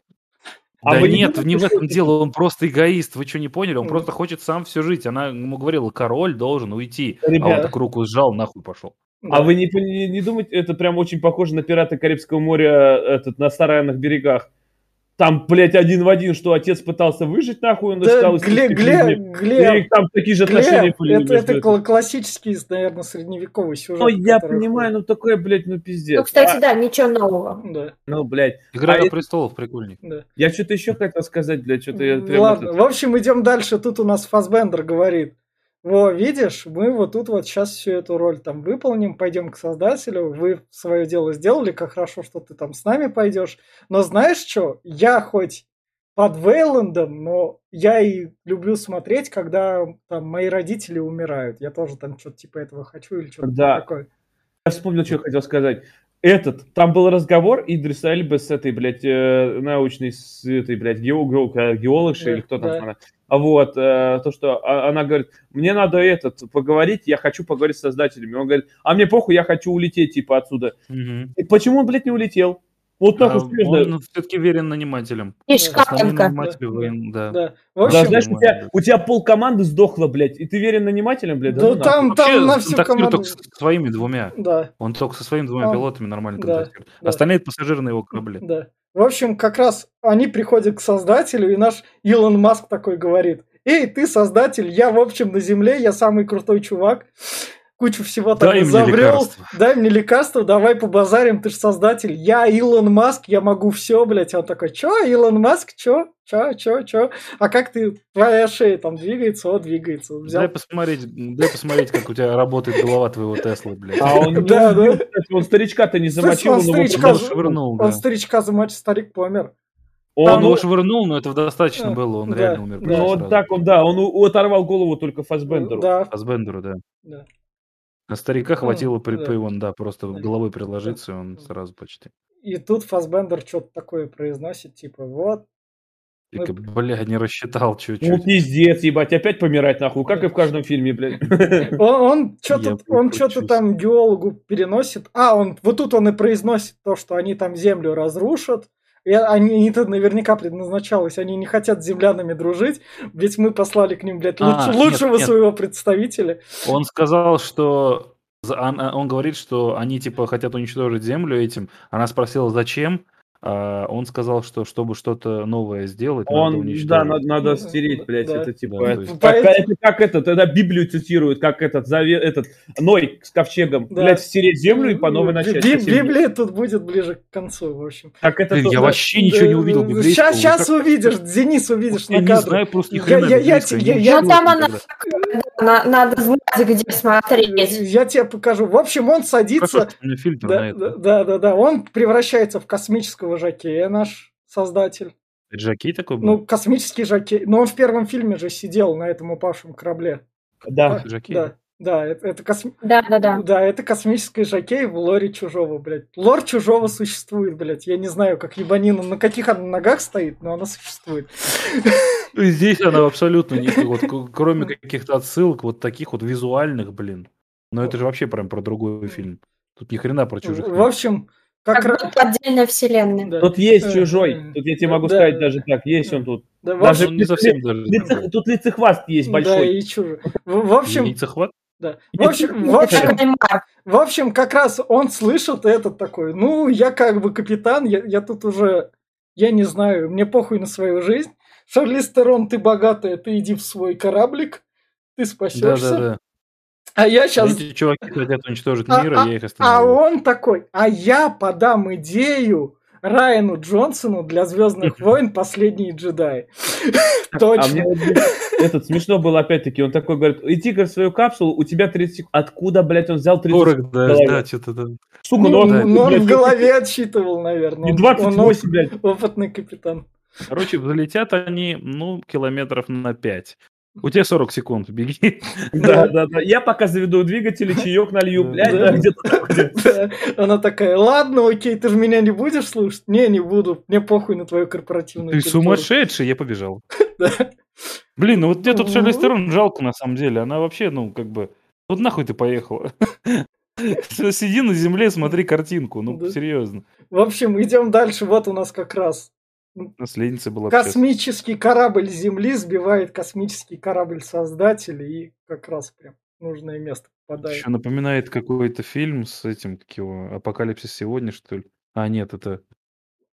а да нет, не, не в этом дело, он просто эгоист, вы что, не поняли? Он просто хочет сам все жить. Она ему говорила, король должен уйти. Ребята. А он так руку сжал, нахуй пошел. А вы не, не, не думаете, это прям очень похоже на пираты Карибского моря этот, на Старанных берегах? Там, блядь, один в один, что отец пытался выжить, нахуй, он да, искал Глеб, Глеб, Глеб, там такие же отношения Глеб, были. Это, это кл- классический, наверное, средневековый сюжет. Ну, я понимаю, ну, такое, блядь, ну, пиздец. Ну, кстати, а... да, ничего нового. Да. Ну, блядь. Игра а на это... престолов, прикольный. Да. Я что-то еще хотел сказать, блядь, что-то я. Ладно, этот... в общем, идем дальше. Тут у нас Фасбендер говорит, во, видишь, мы вот тут вот сейчас всю эту роль там выполним, пойдем к создателю, вы свое дело сделали, как хорошо, что ты там с нами пойдешь. Но знаешь что, я хоть под Вейландом, но я и люблю смотреть, когда там мои родители умирают. Я тоже там что-то типа этого хочу или что-то да. такое. Я вспомнил, что я хотел сказать. Этот, там был разговор Идриса Эльбы с этой, блядь, э, научной, с этой, блядь, геолог, геологшей да, или кто там да. она. А вот, э, то, что а, она говорит, мне надо этот, поговорить, я хочу поговорить с создателями. Он говорит, а мне похуй, я хочу улететь, типа, отсюда. Угу. И почему он, блядь, не улетел? Вот так а, Он все-таки верен нанимателям. И шкафенко. Да. да. В общем, да, знаешь, у тебя, у тебя пол команды сдохло, блядь, и ты верен нанимателям, блядь? Да, да там, там Вообще, на всю команду. только с своими двумя. Да. Он только со своими двумя а, пилотами нормально да, контактирует. Да. Остальные пассажиры на его корабле. Да. В общем, как раз они приходят к создателю, и наш Илон Маск такой говорит, эй, ты создатель, я, в общем, на Земле, я самый крутой чувак, кучу всего там дай изобрел, дай мне лекарство, давай побазарим, ты же создатель, я Илон Маск, я могу все, блядь, он такой, чё, Илон Маск, чё, чё, чё, чё, а как ты, твоя шея там двигается, о, двигается. Взял... Дай посмотреть, дай посмотреть, как у тебя работает голова твоего Теслы, блядь. А он, да, да. он старичка-то не замочил, он, старичка, швырнул, он старичка замочил, старик помер. Он там, его швырнул, но этого достаточно было, он да, реально умер. Ну вот так он, да, он оторвал голову только Фасбендеру. Да. Фасбендеру, да. да. На старика ну, хватило при да. он, да, просто головой приложиться, и он сразу почти. И тут Фасбендер что-то такое произносит, типа, вот, Типа, бля, не рассчитал чуть-чуть. Ну, пиздец, ебать, опять помирать нахуй, как и в каждом фильме, блядь. [LAUGHS] Он, он что-то он что-то там геологу переносит. А, он вот тут он и произносит то, что они там землю разрушат, они, это наверняка предназначалось, они не хотят с землянами дружить, ведь мы послали к ним, блядь, луч, а, лучшего нет, нет. своего представителя. Он сказал, что... Он, он говорит, что они, типа, хотят уничтожить землю этим. Она спросила, зачем? А он сказал, что чтобы что-то новое сделать, он, надо уничтожить. Да, надо, надо стереть, блядь, да. это типа... Да, это, есть... как, это как это, тогда Библию цитируют, как этот, завет, этот Ной с ковчегом, да. блядь, стереть землю и по новой начать. Би- Библия тут будет ближе к концу, в общем. Как это Блин, я вообще ничего да, не увидел библейского. Сейчас, сейчас как... увидишь, Денис увидишь я на кадре. Я не знаю просто ни хрена я, я, я, я, Ну там она, надо знать, где смотреть. Я тебе покажу. В общем, он садится... фильтр да, да, да, да, он превращается в космического Жакея, наш создатель. Это Жакей такой был? Ну, космический Жакей. Но он в первом фильме же сидел на этом упавшем корабле. Да, а, Жакей. Да. Да, это, это, косми... да, да, да. да, это космический жокей в лоре Чужого, блядь. Лор Чужого существует, блядь. Я не знаю, как ебанина, на каких она ногах стоит, но она существует. Здесь она абсолютно не... [LAUGHS] Вот, кроме каких-то отсылок, вот таких вот визуальных, блин. Но это же вообще прям про другой фильм. Тут ни хрена про чужих. В общем, как, как будто отдельная вселенная. Да. Тут есть чужой. Тут я тебе могу да. сказать даже так. Есть он тут. Да, даже он не совсем даже. Лице, тут лицехваст есть большой. Да, и чужой. В, в общем... Лицехват? Да. В общем, в, общем, в общем, как раз он слышит этот такой, ну, я как бы капитан, я, я тут уже, я не знаю, мне похуй на свою жизнь. Шарлиз Терон, ты богатая, ты иди в свой кораблик, ты спасешься. Да, да, да. А я сейчас... Эти чуваки хотят уничтожить а, мир, а, а я их остановлю. А он такой, а я подам идею Райану Джонсону для Звездных [LAUGHS] войн Последние джедаи. А Точно. Этот смешно было опять-таки, он такой говорит, иди в свою капсулу, у тебя 30 секунд. Откуда, блядь, он взял 30 секунд? да, что-то там. Сука, ну, он, он в [LAUGHS] голове отсчитывал, наверное. Не 28, блядь. Опытный капитан. Короче, залетят они, ну, километров на 5. У тебя 40 секунд, беги. Да, да, да. Я пока заведу двигатель, чаек налью, блядь, да, где-то [LAUGHS] Она такая, ладно, окей, ты же меня не будешь слушать? Не, не буду, мне похуй на твою корпоративную Ты сумасшедший, я побежал. [LAUGHS] Блин, ну вот мне тут Шарлиз Терон жалко на самом деле. Она вообще, ну, как бы... Вот нахуй ты поехала? [LAUGHS] Сиди на земле, смотри картинку, ну, серьезно. В общем, идем дальше. Вот у нас как раз Наследница была. Космический корабль Земли сбивает космический корабль создателя и как раз прям нужное место попадает. Еще напоминает какой-то фильм с этим, как его, Апокалипсис сегодня, что ли? А, нет, это...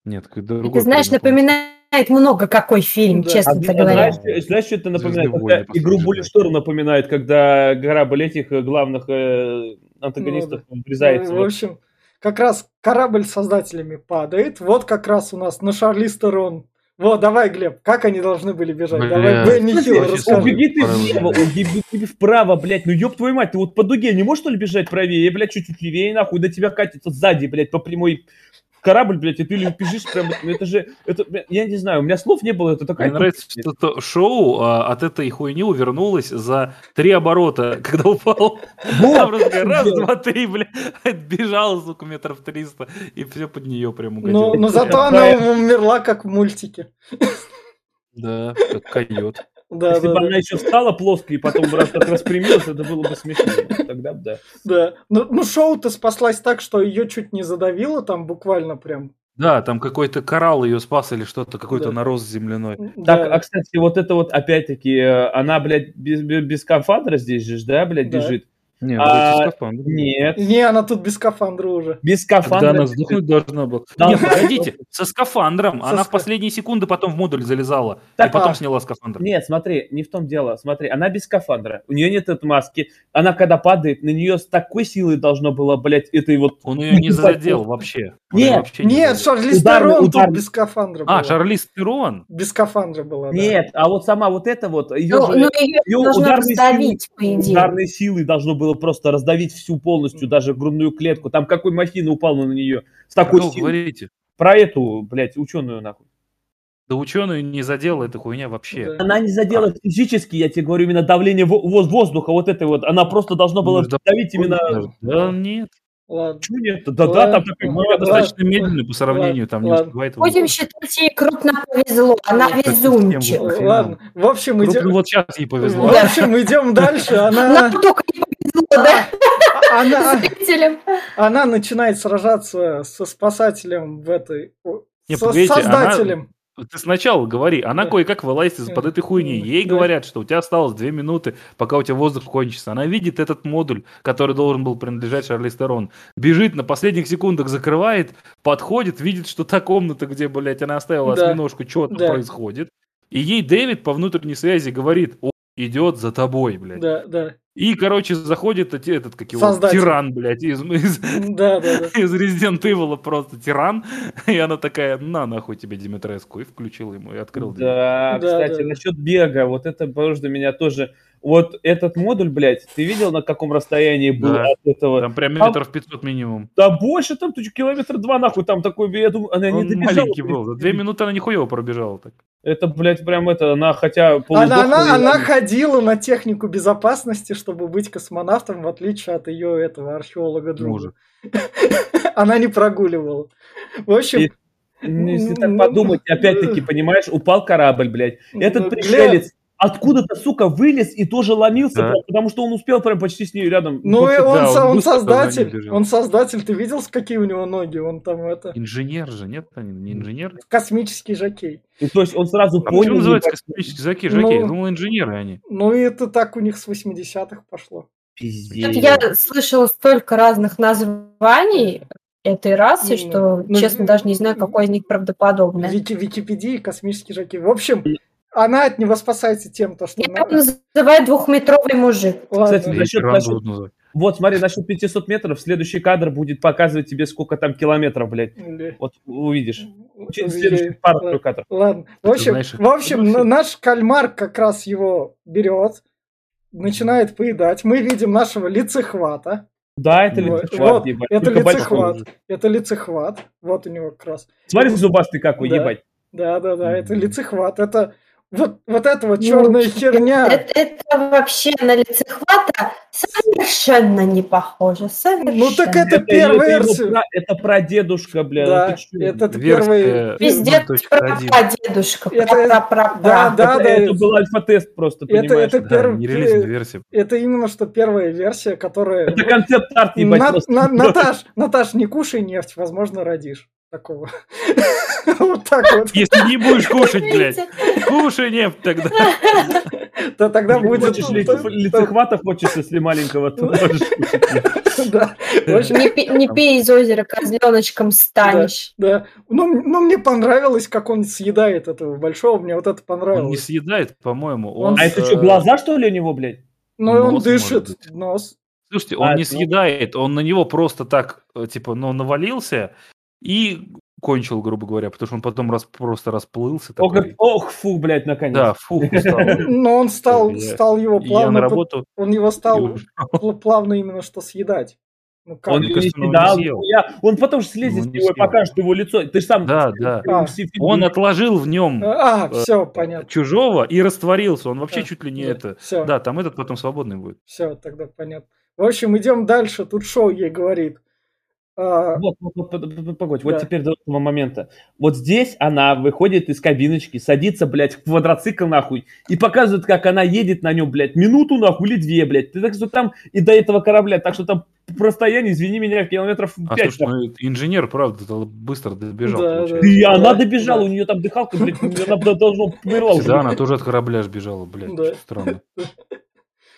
Нет, какой-то другой. Ты знаешь, напоминает много какой фильм, да. честно а, говоря. Знаешь, знаешь, что это напоминает? Когда игру Буллетшторм напоминает, когда корабль этих э, главных э, антагонистов ну, врезается. Ну, в общем, как раз корабль с создателями падает. Вот как раз у нас на Шарли Стерон. Вот, давай, Глеб, как они должны были бежать? Бля. Давай, Бенни Хилл, расскажи. Убеги ты влево, убеги ты вправо, блядь. Ну ёб твою мать, ты вот по дуге не можешь, что ли, бежать правее? Блядь, чуть-чуть левее, нахуй, до тебя катится сзади, блядь, по прямой корабль, блядь, и ты бежишь прям, ну, это же, это, я не знаю, у меня слов не было, это такая... Мне нравится, что то шоу а, от этой хуйни увернулось за три оборота, [LAUGHS] когда упал. Там раз, два, три, блядь, [LAUGHS] бежал, сука, метров триста, и все под нее прям угодило. Но, но зато она умерла, как в мультике. Да, как койот. Да, Если да, бы да. она еще стала плоской и потом раз так распрямилась, это было бы смешно. Тогда да. Да. Ну, ну шоу-то спаслась так, что ее чуть не задавило там буквально прям. Да, там какой-то коралл ее спас или что-то, какой-то да. нарост земляной. Да. Так, а, кстати, вот это вот опять-таки, э, она, блядь, без, без скафандра здесь же, да, блядь, да. бежит. Не, А. Нет. Не, она тут без скафандра уже. Без Когда скафандра. она сдохнуть должна была. Да, Нет, погодите, со скафандром. Со Она в ска- последние секунды потом в модуль залезала. Так, и потом а. сняла скафандр. Нет, смотри, не в том дело. Смотри, она без скафандра. У нее нет этой маски. Она когда падает, на нее с такой силой должно было, блядь, этой вот... Он ее не [LAUGHS] задел вообще. Нет, вообще не Нет, задел. Шарлиз Терон тут без скафандра была. А, Шарлиз Терон? Без скафандра была, да. Нет, а вот сама вот эта вот, ее Ну, же... ну, ее её должно раздавить, по идее. Ударной силой должно было просто раздавить всю полностью, даже грудную клетку. Там какой махина упал на нее с такой силой. говорите? Про эту, блядь, ученую нахуй. Да ученую не задела эта хуйня вообще. Да. Она не задела физически, я тебе говорю, именно давление во- воз- воздуха, вот это вот. Она просто должна была Ну, да, давить именно... Да нет. Ладно. Чего нет? Да, да, Ладно, там такой... Ну, ладно. достаточно медленно по сравнению, там не ладно. успевает. Будем считать, ей крупно повезло. Она везунчик. Ладно. В общем, Ну, идем... вот сейчас ей В повезло. общем, идем [LAUGHS] дальше. Она... Нам только не повезло, да, Она... [LAUGHS] зрителям. Она начинает сражаться со спасателем в этой... Не, со она- создателем. Ты сначала говори, она кое-как вылазит из-под этой хуйни. Ей говорят, что у тебя осталось две минуты, пока у тебя воздух кончится. Она видит этот модуль, который должен был принадлежать Шарлиз Терон. Бежит, на последних секундах закрывает, подходит, видит, что та комната, где, блядь, она оставила Да. осьминожку, что там Да. происходит. И ей Дэвид по внутренней связи говорит, о, идет за тобой, блядь. Да, да. И, короче, заходит этот, как его, Создатель. тиран, блядь, из, из, Да, да, да. [LAUGHS] из Resident Evil просто тиран. И она такая, на нахуй тебе Димитреску. И включила ему, и открыл дверь. Да, Да, кстати, да. насчет бега, вот это можно меня тоже... Вот этот модуль, блядь, ты видел, на каком расстоянии был Да. от этого? Там прям Там- метров 500 минимум. Да больше, там километр два, нахуй, там такой, я думаю, она не Он добежала. маленький был. За две минуты она нихуево пробежала так. Это, блядь, прям это, она хотя Она, она, она ходила на технику безопасности, чтобы быть космонавтом, в отличие от ее этого археолога друга. [LAUGHS] Она не прогуливала. В общем, Если так подумать, опять-таки, понимаешь, упал корабль, блядь. Этот пришелец откуда-то, сука, вылез и тоже ломился, Да. прям, потому что он успел прям почти с ней рядом. ну и да, он, он со- он ним создатель, он создатель. Ты видел, с какие у него ноги? Он там это Инженер же, нет? Не инженер? космический жокей. И то есть он сразу А понял... почему называется космический? Жаки? Я Ну. думал, инженеры они. Ну и это так у них с 80-х пошло. Пиздец. Я слышала столько разных названий этой расы, Ну, что, ну, честно, даже не знаю, какое из них правдоподобное. Вики, Википедии космический жокей. В общем, она от него спасается тем, то, что... Я она- называю двухметровый мужик. Ладно. Кстати, насчет- насчет-. Вот, смотри, насчет 500 метров, следующий кадр будет показывать тебе, сколько там километров, блядь. Или- Вот увидишь. Очень Или- следующий пар Ладно. кадр. Ладно. В общем, знаешь, в общем, наш кальмар как раз его берет, начинает поедать. Мы видим нашего лицехвата. Да, это Вот, лицехват, вот, ебать. это Только лицехват. Это лицехват. Вот у него как раз. Смотри, зубастый какой, Да. ебать. Да, да, да, это лицехват. Это вот, вот эта вот Ну, черная херня. Это, это вообще на лицехвата совершенно не похоже. Совершенно. Ну так это Это, первая это версия. пра- это прадедушка, бля. Да, ну это первый. Версия Пиздец, 1.1. про дедушка. Это- Да, да, это, да. это был альфа-тест просто, Это, понимаешь? это, Да, перв- не релизная версия. это именно что первая версия, которая... Это концепт-арт, ебать, На- на- Наташ, Наташ, не кушай нефть, возможно, родишь. Такого. [LAUGHS] Вот так вот. Если не будешь кушать, блядь, кушай нефть тогда. [LAUGHS] То тогда Если будет... хочешь лице- лицехвата хочешь, если маленького, то можешь кушать. [LAUGHS] Да. В общем, Не, пей из озера, козленочком станешь. Да. Ну, ну, мне понравилось, как он съедает этого большого. Мне вот это Он не понравилось. съедает, по-моему. А это э, что, глаза, что ли, у него, блядь? Но он дышит. Нос. Слушайте, он А, не ну. съедает, он на него просто так, э, типа, ну, навалился и кончил, грубо говоря, потому что он потом раз, просто расплылся. Ох, такой. ох, фу, блядь, наконец. Да, фу, устал. [LAUGHS] Но он стал, Я- стал его И Я плавно... на работу. Он его стал плавно именно что съедать. Ну, как? Он не кажется, он его съедал, не съел. нихуя. Он потом же слезет Ну, с не него и покажет его лицо. Ты ж сам... Да, да. А, Он отложил в нем А, э, все, понятно. чужого и растворился. Он вообще А, чуть ли не да, это. всё. Да, там этот потом свободный будет. Все, тогда понятно. В общем, идем дальше. Тут шоу ей говорит. А, Вот, вот, вот, погодь, Да. вот теперь до этого момента. Вот здесь она выходит из кабиночки, садится, блядь, в квадроцикл, нахуй, и показывает, как она едет на нем, блядь, минуту, нахуй, или две, блядь. Ты так что там и до этого корабля, так что там расстояние, извини меня, километров А 5. слушай, ну, инженер, правда, быстро добежал. Да, получается. И она Да, добежала, да. у нее там дыхалка, блядь, она должна померла. Да, она тоже от корабля сбежала, блядь. Да. что [LAUGHS]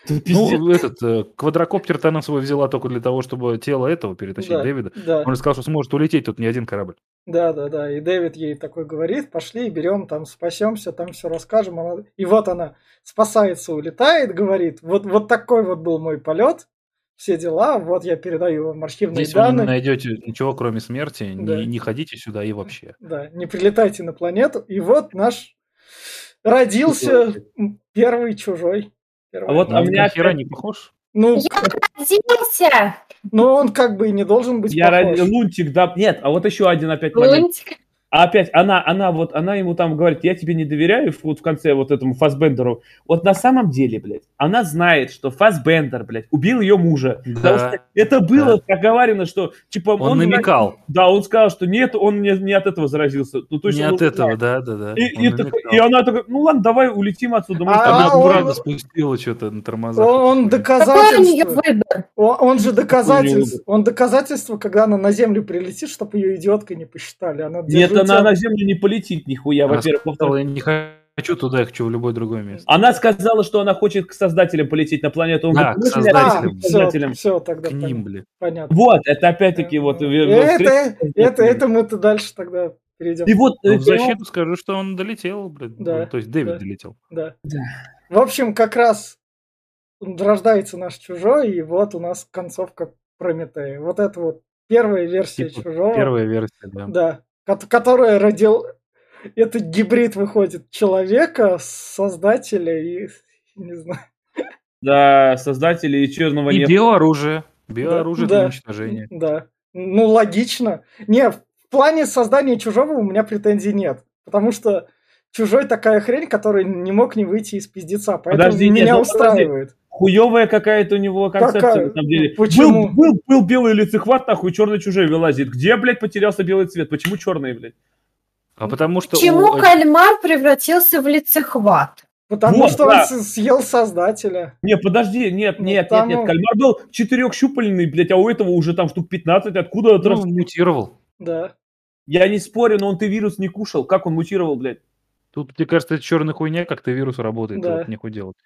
Ну, этот э, квадрокоптер-то она свой взяла только для того, чтобы тело этого перетащить, Да, Дэвида. да. Он же сказал, что сможет улететь тут не один корабль. Да, да, да. И Дэвид ей такой говорит, пошли, берем, там спасемся, там все расскажем. Она... И вот она спасается, улетает, говорит, вот, вот такой вот был мой полет, все дела, вот я передаю вам архивные Здесь вы не данные. найдете ничего, кроме смерти. Да. Не, не ходите сюда и вообще. Да, не прилетайте на планету. И вот наш родился первый чужой. А вот Ну, а ни меня хера не похож. Ну, Я родился! но он как бы и не должен быть Я похож. ради Лунтик, да. Нет, а вот еще один опять момент. Лунтик. А опять она, она вот, она ему там говорит, я тебе не доверяю, вот в конце вот этому Фасбендеру. Вот на самом деле, блядь, она знает, что Фасбендер, блядь, убил ее мужа. Потому Да. что это было проговорено, что типа Он намекал. Да, он сказал, что нет, он не, не от этого заразился. Ну, то есть Не он от был этого, да, да, да. И, Он и, намекал. и она такая, ну ладно, давай улетим отсюда. может, А, Она он- спустила что-то на тормозах. Он, он доказательство. Он, он же доказательство. Он доказательство, когда она на Землю прилетит, чтобы ее идиоткой не посчитали. Она Нет, она на землю не полетит нихуя, во-первых. сказала, Во-вторых, я не хочу туда, я хочу в любое другое место. Она сказала, что она хочет к создателям полететь на планету. Он Да, говорит, к «Ну, создателям. к все, создателям. все, тогда К ним, блин. понятно. Вот, это опять-таки вот... э, это, это, это мы-то дальше тогда перейдем. И вот... Ну, в защиту скажу, что он долетел, блин. Да, Ну, То есть Дэвид да. долетел. Да. Да. В общем, как раз рождается наш чужой, и вот у нас концовка Прометея. Вот это вот первая версия Типа чужого. Первая версия, да. Да. Ко- Которая родил... Это гибрид выходит человека, создателя и... Не знаю. Да, создатели и черного И нет. биооружие. Биооружие Да, для да. уничтожения. Да. Ну, логично. Не, в плане создания чужого у меня претензий нет. Потому что чужой такая хрень, который не мог не выйти из пиздеца. Поэтому Подожди, нет, меня ну, устраивает. Хуевая какая-то у него концепция, Какая? на самом деле. Почему? Был, был, был белый лицехват, нахуй, черный чужой вылазит. Где, блядь, потерялся белый цвет? Почему черный, блядь? А потому что... Почему у- кальмар превратился в лицехват? Потому Вот, что да. он съел создателя. Не, подожди, нет, Ну, нет, там нет, он- нет. Кальмар был четырехщупальный, блядь, а у этого уже там штук 15. Откуда это ну, мутировал. Да. Я не спорю, но он ты вирус не кушал. Как он мутировал, блядь? Тут, мне кажется, это черная хуйня, как-то вирус работает, Да. вот нехуй делать.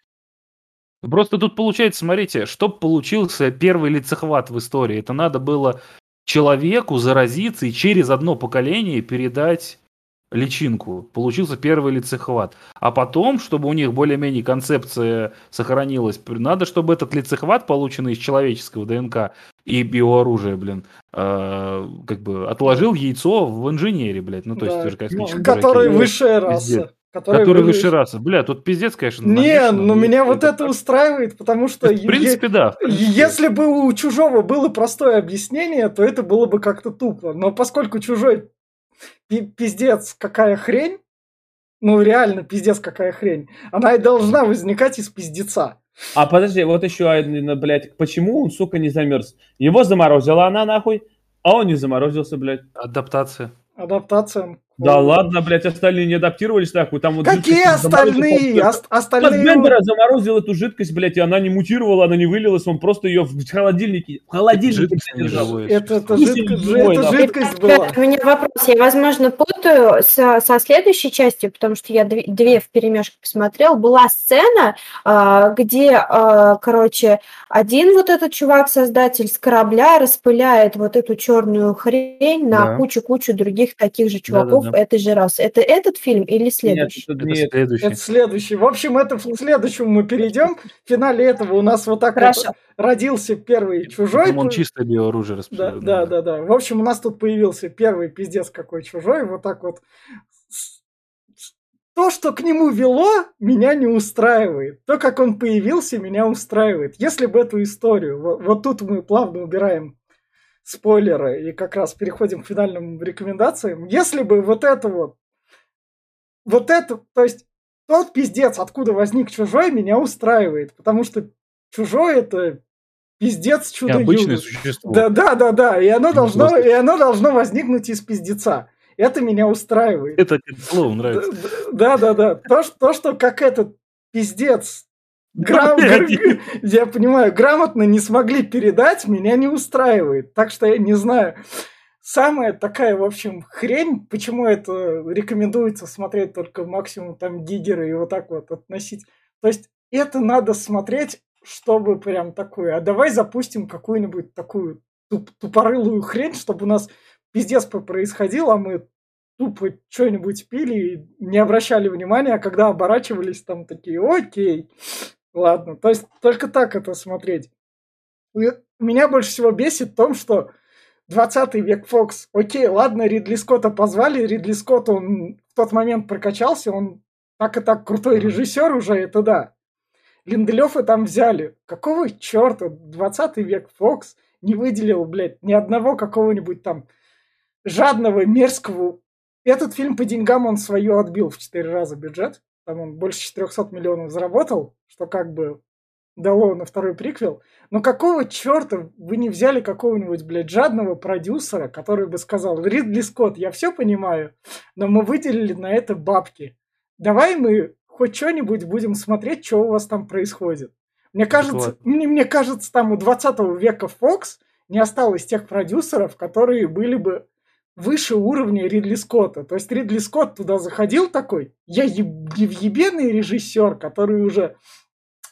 Просто тут получается, смотрите, чтоб получился первый лицехват в истории, это надо было человеку заразиться и через одно поколение передать личинку. Получился первый лицехват. А потом, чтобы у них более-менее концепция сохранилась, надо, чтобы этот лицехват, полученный из человеческого ДНК и биооружия, блин, э, как бы отложил яйцо в инженере, блядь. Ну, то есть, Да. это же космические Который высшая раса. Который, Который выше- высшая раса. Бля, тут пиздец, конечно. Не, намешано, ну и меня вот это так. устраивает, потому что... В принципе, да. в е- принципе. Если бы у чужого было простое объяснение, то это было бы как-то тупо. Но поскольку чужой пи- пиздец какая хрень, ну реально пиздец какая хрень, она и должна возникать из пиздеца. А подожди, вот еще один, блядь, почему он, сука, не замерз? Его заморозила она, нахуй, а он не заморозился, блядь. Адаптация. Адаптация. Да ладно, блядь, остальные не адаптировались, нахуй, там вот... Какие остальные? Ост- остальные... Фассбендера заморозил эту жидкость, блядь, и она не мутировала, она не вылилась, он просто ее в холодильнике, в холодильнике Жидкость держал. Это, это, жидкость, живой, это да. жидкость была. У меня вопрос. Я, возможно, путаю со, со следующей частью, потому что я две, две в перемешку посмотрел. Была сцена, а, где, а, короче, один вот этот чувак-создатель с корабля распыляет вот эту черную хрень на Да. кучу-кучу других таких же чуваков Да-да-да. этой же расы. Это этот фильм или Нет, следующий? это Это не это. следующий. Это следующий. В общем, это в следующем мы перейдем. В финале этого у нас вот так вот родился первый чужой. Потом он чистое биооружие Да, распределил. да, да, да. В общем, у нас тут появился первый пиздец какой чужой. Вот так вот. То, что к нему вело, меня не устраивает. То, как он появился, меня устраивает. Если бы эту историю... Вот, вот тут мы плавно убираем спойлеры и как раз переходим к финальным рекомендациям. Если бы вот это вот... Вот это... То есть тот пиздец, откуда возник чужой, меня устраивает. Потому что чужой это пиздец чудо Необычное существо. да, да, да, да. И оно должно, и оно должно возникнуть из пиздеца. Это меня устраивает. Это слово нравится. Да, да, да. То, что, то, что как этот пиздец грам- [LAUGHS] я понимаю, грамотно не смогли передать, меня не устраивает. Так что я не знаю. Самая такая, в общем, хрень, почему это рекомендуется смотреть только максимум там гигеры и вот так вот относить. То есть это надо смотреть чтобы прям такую, а давай запустим какую-нибудь такую туп тупорылую хрень, чтобы у нас пиздец происходил, а мы тупо что-нибудь пили и не обращали внимания, а когда оборачивались, там такие, окей, ладно. То есть только так это смотреть. И меня больше всего бесит в том, что 20 век Фокс, окей, ладно, Ридли Скотта позвали, Ридли Скотт, он в тот момент прокачался, он так и так крутой режиссер уже, это да. Линделёфа там взяли. Какого черта 20 век Фокс не выделил, блядь, ни одного какого-нибудь там жадного, мерзкого... Этот фильм по деньгам он свое отбил в 4 раза бюджет. Там он больше 400 миллионов заработал, что как бы дало на второй приквел. Но какого черта вы не взяли какого-нибудь, блядь, жадного продюсера, который бы сказал, Ридли Скотт, я все понимаю, но мы выделили на это бабки. Давай мы хоть что-нибудь будем смотреть, что у вас там происходит. Мне кажется, мне, мне кажется, там у 20 века Fox не осталось тех продюсеров, которые были бы выше уровня Ридли Скотта. То есть Ридли Скотт туда заходил такой, я ебеный режиссер, который уже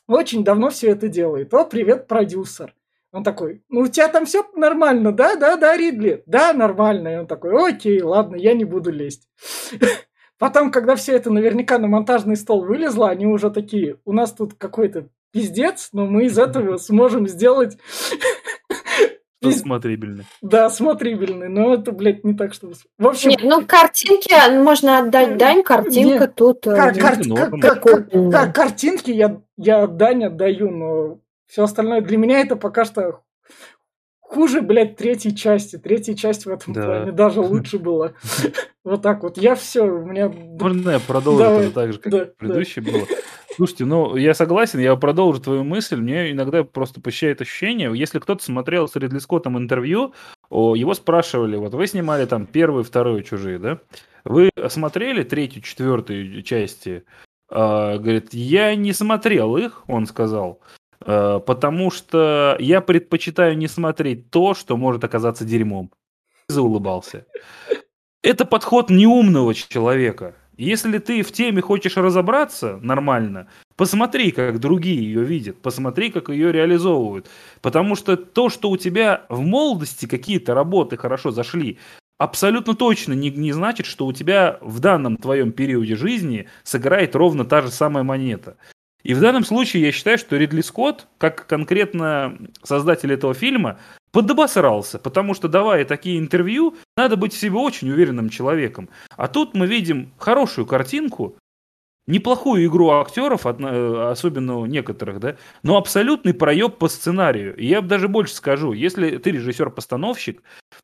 очень давно все это делает. О, привет, продюсер. Он такой, ну у тебя там все нормально, да, да, да, Ридли? Да, нормально. И он такой, окей, ладно, я не буду лезть. [LAUGHS] Потом, когда все это наверняка на монтажный стол вылезло, они уже такие, у нас тут какой-то пиздец, но мы из этого сможем сделать... Смотрибельный. Да, смотрибельный, но это, блядь, не так, чтобы... В общем... Нет, ну, картинки можно отдать дань, картинка Нет, тут... Э, кар- кар- кар- кар- кар- картинки я, я дань отдаю, но все остальное для меня это пока что хуже, блядь, третьей части. Третья часть в этом да. плане даже [LAUGHS] лучше была. Вот так вот. Я все, у меня... Можно я продолжу Давай. так же, как да, предыдущий да. было? Слушайте, ну, я согласен, я продолжу твою мысль. Мне иногда просто посещает ощущение, если кто-то смотрел с Ридли Скоттом интервью, его спрашивали, вот вы снимали там первую, вторую «Чужие», да? Вы смотрели третью, четвертую части? А, говорит, я не смотрел их, он сказал. Э, потому что я предпочитаю не смотреть то, что может оказаться дерьмом. Заулыбался. Это подход неумного человека. Если ты в теме хочешь разобраться нормально, посмотри, как другие ее видят, посмотри, как ее реализовывают. Потому что то, что у тебя в молодости какие-то работы хорошо зашли, абсолютно точно не, не значит, что у тебя в данном твоем периоде жизни сыграет ровно та же самая монета. И в данном случае я считаю, что Ридли Скотт, как конкретно создатель этого фильма, подобосрался, потому что давая такие интервью, надо быть в себе очень уверенным человеком. А тут мы видим хорошую картинку, неплохую игру актеров, э, особенно некоторых, да, но абсолютный проеб по сценарию. И я даже больше скажу, если ты режиссер-постановщик,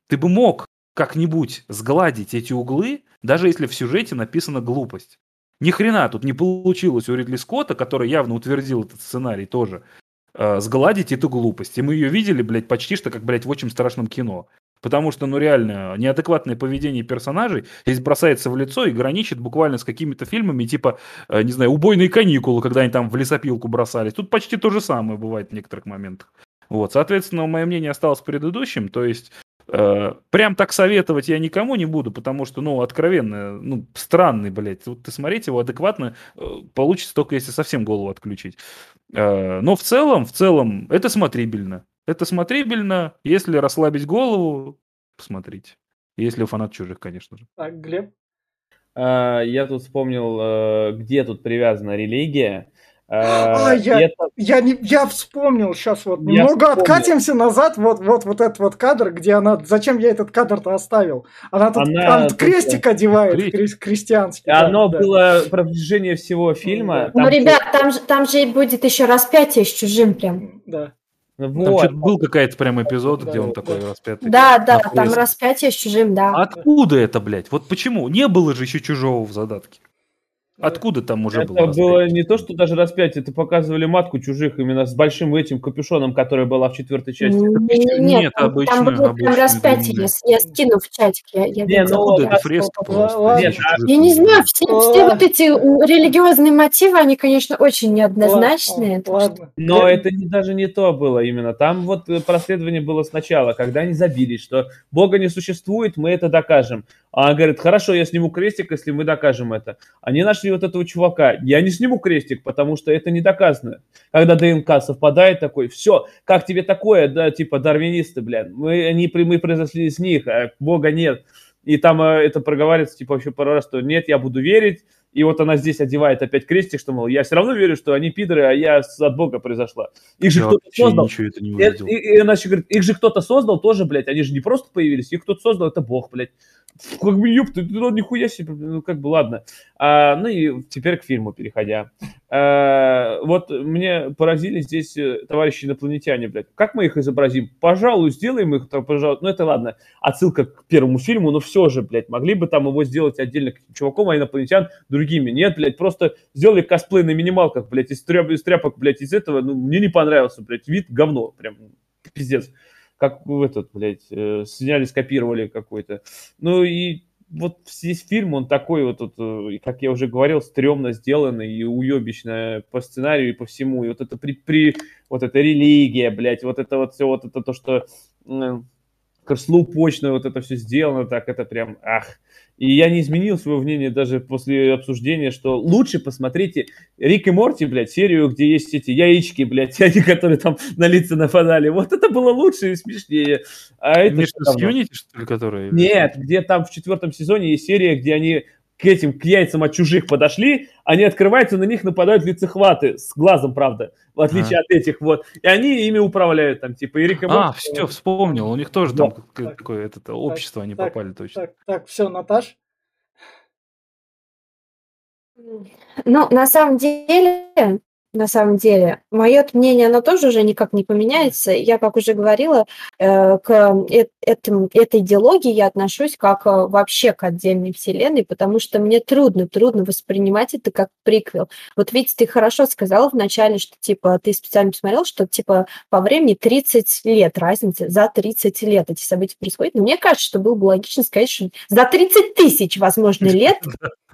ты бы мог как-нибудь сгладить эти углы, даже если в сюжете написана глупость. Ни хрена тут не получилось у Ридли Скотта, который явно утвердил этот сценарий тоже, э, сгладить эту глупость. И мы ее видели, блядь, почти что как, блядь, в очень страшном кино. Потому что, ну, реально, неадекватное поведение персонажей здесь бросается в лицо и граничит буквально с какими-то фильмами, типа, э, не знаю, «Убойные каникулы», когда они там в лесопилку бросались. Тут почти то же самое бывает в некоторых моментах. Вот, соответственно, мое мнение осталось предыдущим, то есть прям так советовать я никому не буду, потому что, ну, откровенно, ну, странный, блядь. Вот ты смотреть его адекватно э, получится только если совсем голову отключить. Э, но в целом, в целом, это смотрибельно. Это смотрибельно, если расслабить голову, посмотрите. Если фанат чужих, конечно же. Так, Глеб? Я тут вспомнил, где тут привязана религия. А, я, это... я, не, я вспомнил сейчас вот. Я немного вспомнил. откатимся назад. Вот, вот, вот этот вот кадр, где она. Зачем я этот кадр-то оставил? Она тут она, крестик тут... одевает Крест. крестьянский. Оно да, было да. продвижение всего фильма. Ну, там ребят, там же, там же будет еще распятие с чужим прям. Да. Вот. Там был какой-то прям эпизод, да, где он да, такой распятый. Да, да, там распятие с чужим, да. Откуда это, блядь? Вот почему? Не было же еще чужого в задатке. Откуда там уже это было? Это было не то, что даже распятие, это показывали матку чужих именно с большим этим капюшоном, которая была в четвертой части. Нет, нет там, обычно, там было прям распятие, я, я скину в чатике. Я, я не, ну, это фреска просто. Нет. Я не знаю, все, все вот эти религиозные мотивы, они, конечно, очень неоднозначные. Ладно. Но это не, даже не то было именно. Там вот э, проследование было сначала, когда они забились, что Бога не существует, мы это докажем. А он говорит, хорошо, я сниму крестик, если мы докажем это. Они нашли вот этого чувака, я не сниму крестик, потому что это не доказано. Когда ДНК совпадает такой, все, как тебе такое, да, типа дарвинисты, блядь, мы, они, мы произошли из них, а Бога нет. И там э, это проговаривается, типа, вообще пару раз, что нет, я буду верить, и вот она здесь одевает опять крестик, что, мол, я все равно верю, что они пидоры, а я от Бога произошла. Их же кто-то создал. это не И, увидел. и- и она еще говорит, их же кто-то создал тоже, блядь, они же не просто появились, их кто-то создал, это Бог, блядь. Как бы, ёпта, ну нихуя себе, ну как бы, ладно. А, ну и теперь к фильму переходя. А, вот мне поразили здесь э, товарищи инопланетяне, блядь. Как мы их изобразим? Пожалуй, сделаем их, там, пожалуй. Ну это ладно, отсылка к первому фильму, но все же, блядь, могли бы там его сделать отдельно чуваком, а инопланетян другими. Нет, блядь, просто сделали косплей на минималках, блядь, из, тряп, из тряпок, блядь, из этого. Ну, мне не понравился, блядь, вид говно, прям пиздец. Как в этот, блядь, э, сняли, скопировали какой-то. Ну и вот здесь фильм, он такой вот, вот, э, как я уже говорил, стрёмно сделанный и уебищно по сценарию и по всему. И вот это при, при вот эта религия, блядь, вот это вот все, вот это то, что как слоупочно вот это все сделано, так это прям, ах. И я не изменил свое мнение даже после обсуждения, что лучше посмотрите Рик и Морти, блядь, серию, где есть эти яички, блядь, [LAUGHS] они, которые там на лица нападали. Вот это было лучше и смешнее. А это что с? Unity, что ли, которые? Нет, где там в четвертом сезоне есть серия, где они к этим, к яйцам от чужих подошли, они открываются, на них нападают лицехваты, с глазом, правда, в отличие от этих вот. И они ими управляют, там, типа, и Рик и А, все, вспомнил. У них тоже там Да. как- Так, такое это, общество они так, попали точно. Так, так, все, Наташ. Ну, на самом деле, на самом деле, мое мнение, оно тоже уже никак не поменяется. Я, как уже говорила, э, к э- этому, этой идеологии я отношусь как э, вообще к отдельной вселенной, потому что мне трудно, трудно воспринимать это как приквел. Вот ведь ты хорошо сказала вначале, что, типа, ты специально посмотрел, что, типа, по времени 30 лет разница, за 30 лет эти события происходят. Но мне кажется, что было бы логично сказать, что за 30 тысяч, возможно, [LAUGHS] лет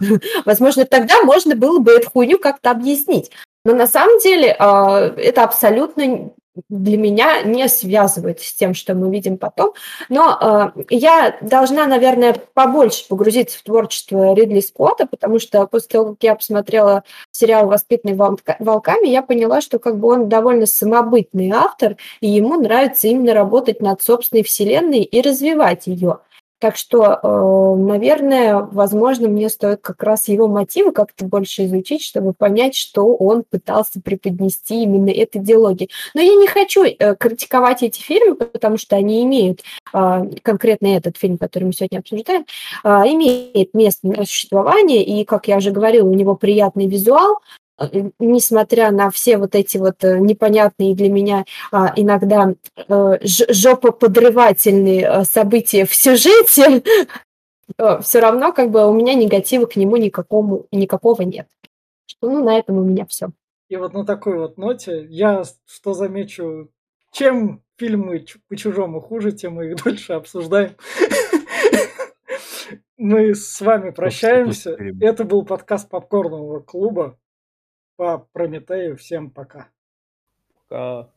[LAUGHS] Возможно, тогда можно было бы эту хуйню как-то объяснить. Но на самом деле а, это абсолютно для меня не связывается с тем, что мы видим потом. Но а, я должна, наверное, побольше погрузиться в творчество Ридли Скотта, потому что после того, как я посмотрела сериал «Воспитанный волка- волками», я поняла, что как бы он довольно самобытный автор, и ему нравится именно работать над собственной вселенной и развивать ее. Так что, э, наверное, возможно, мне стоит как раз его мотивы как-то больше изучить, чтобы понять, что он пытался преподнести именно этой идеологии. Но я не хочу э, критиковать эти фильмы, потому что они имеют, а, конкретно этот фильм, который мы сегодня обсуждаем, а, имеет место на существование, и, как я уже говорила, у него приятный визуал, несмотря на все вот эти вот э, непонятные для меня а, иногда э, жопоподрывательные э, события в сюжете, [LAUGHS] все равно как бы у меня негатива к нему никакому, никакого нет. Что, ну, на этом у меня все. И вот на такой вот ноте я что замечу, чем фильмы чу- по-чужому хуже, тем мы их [LAUGHS] дольше обсуждаем. [LAUGHS] Мы с вами прощаемся. Это был подкаст Попкорнового клуба по Прометею. Всем пока. А,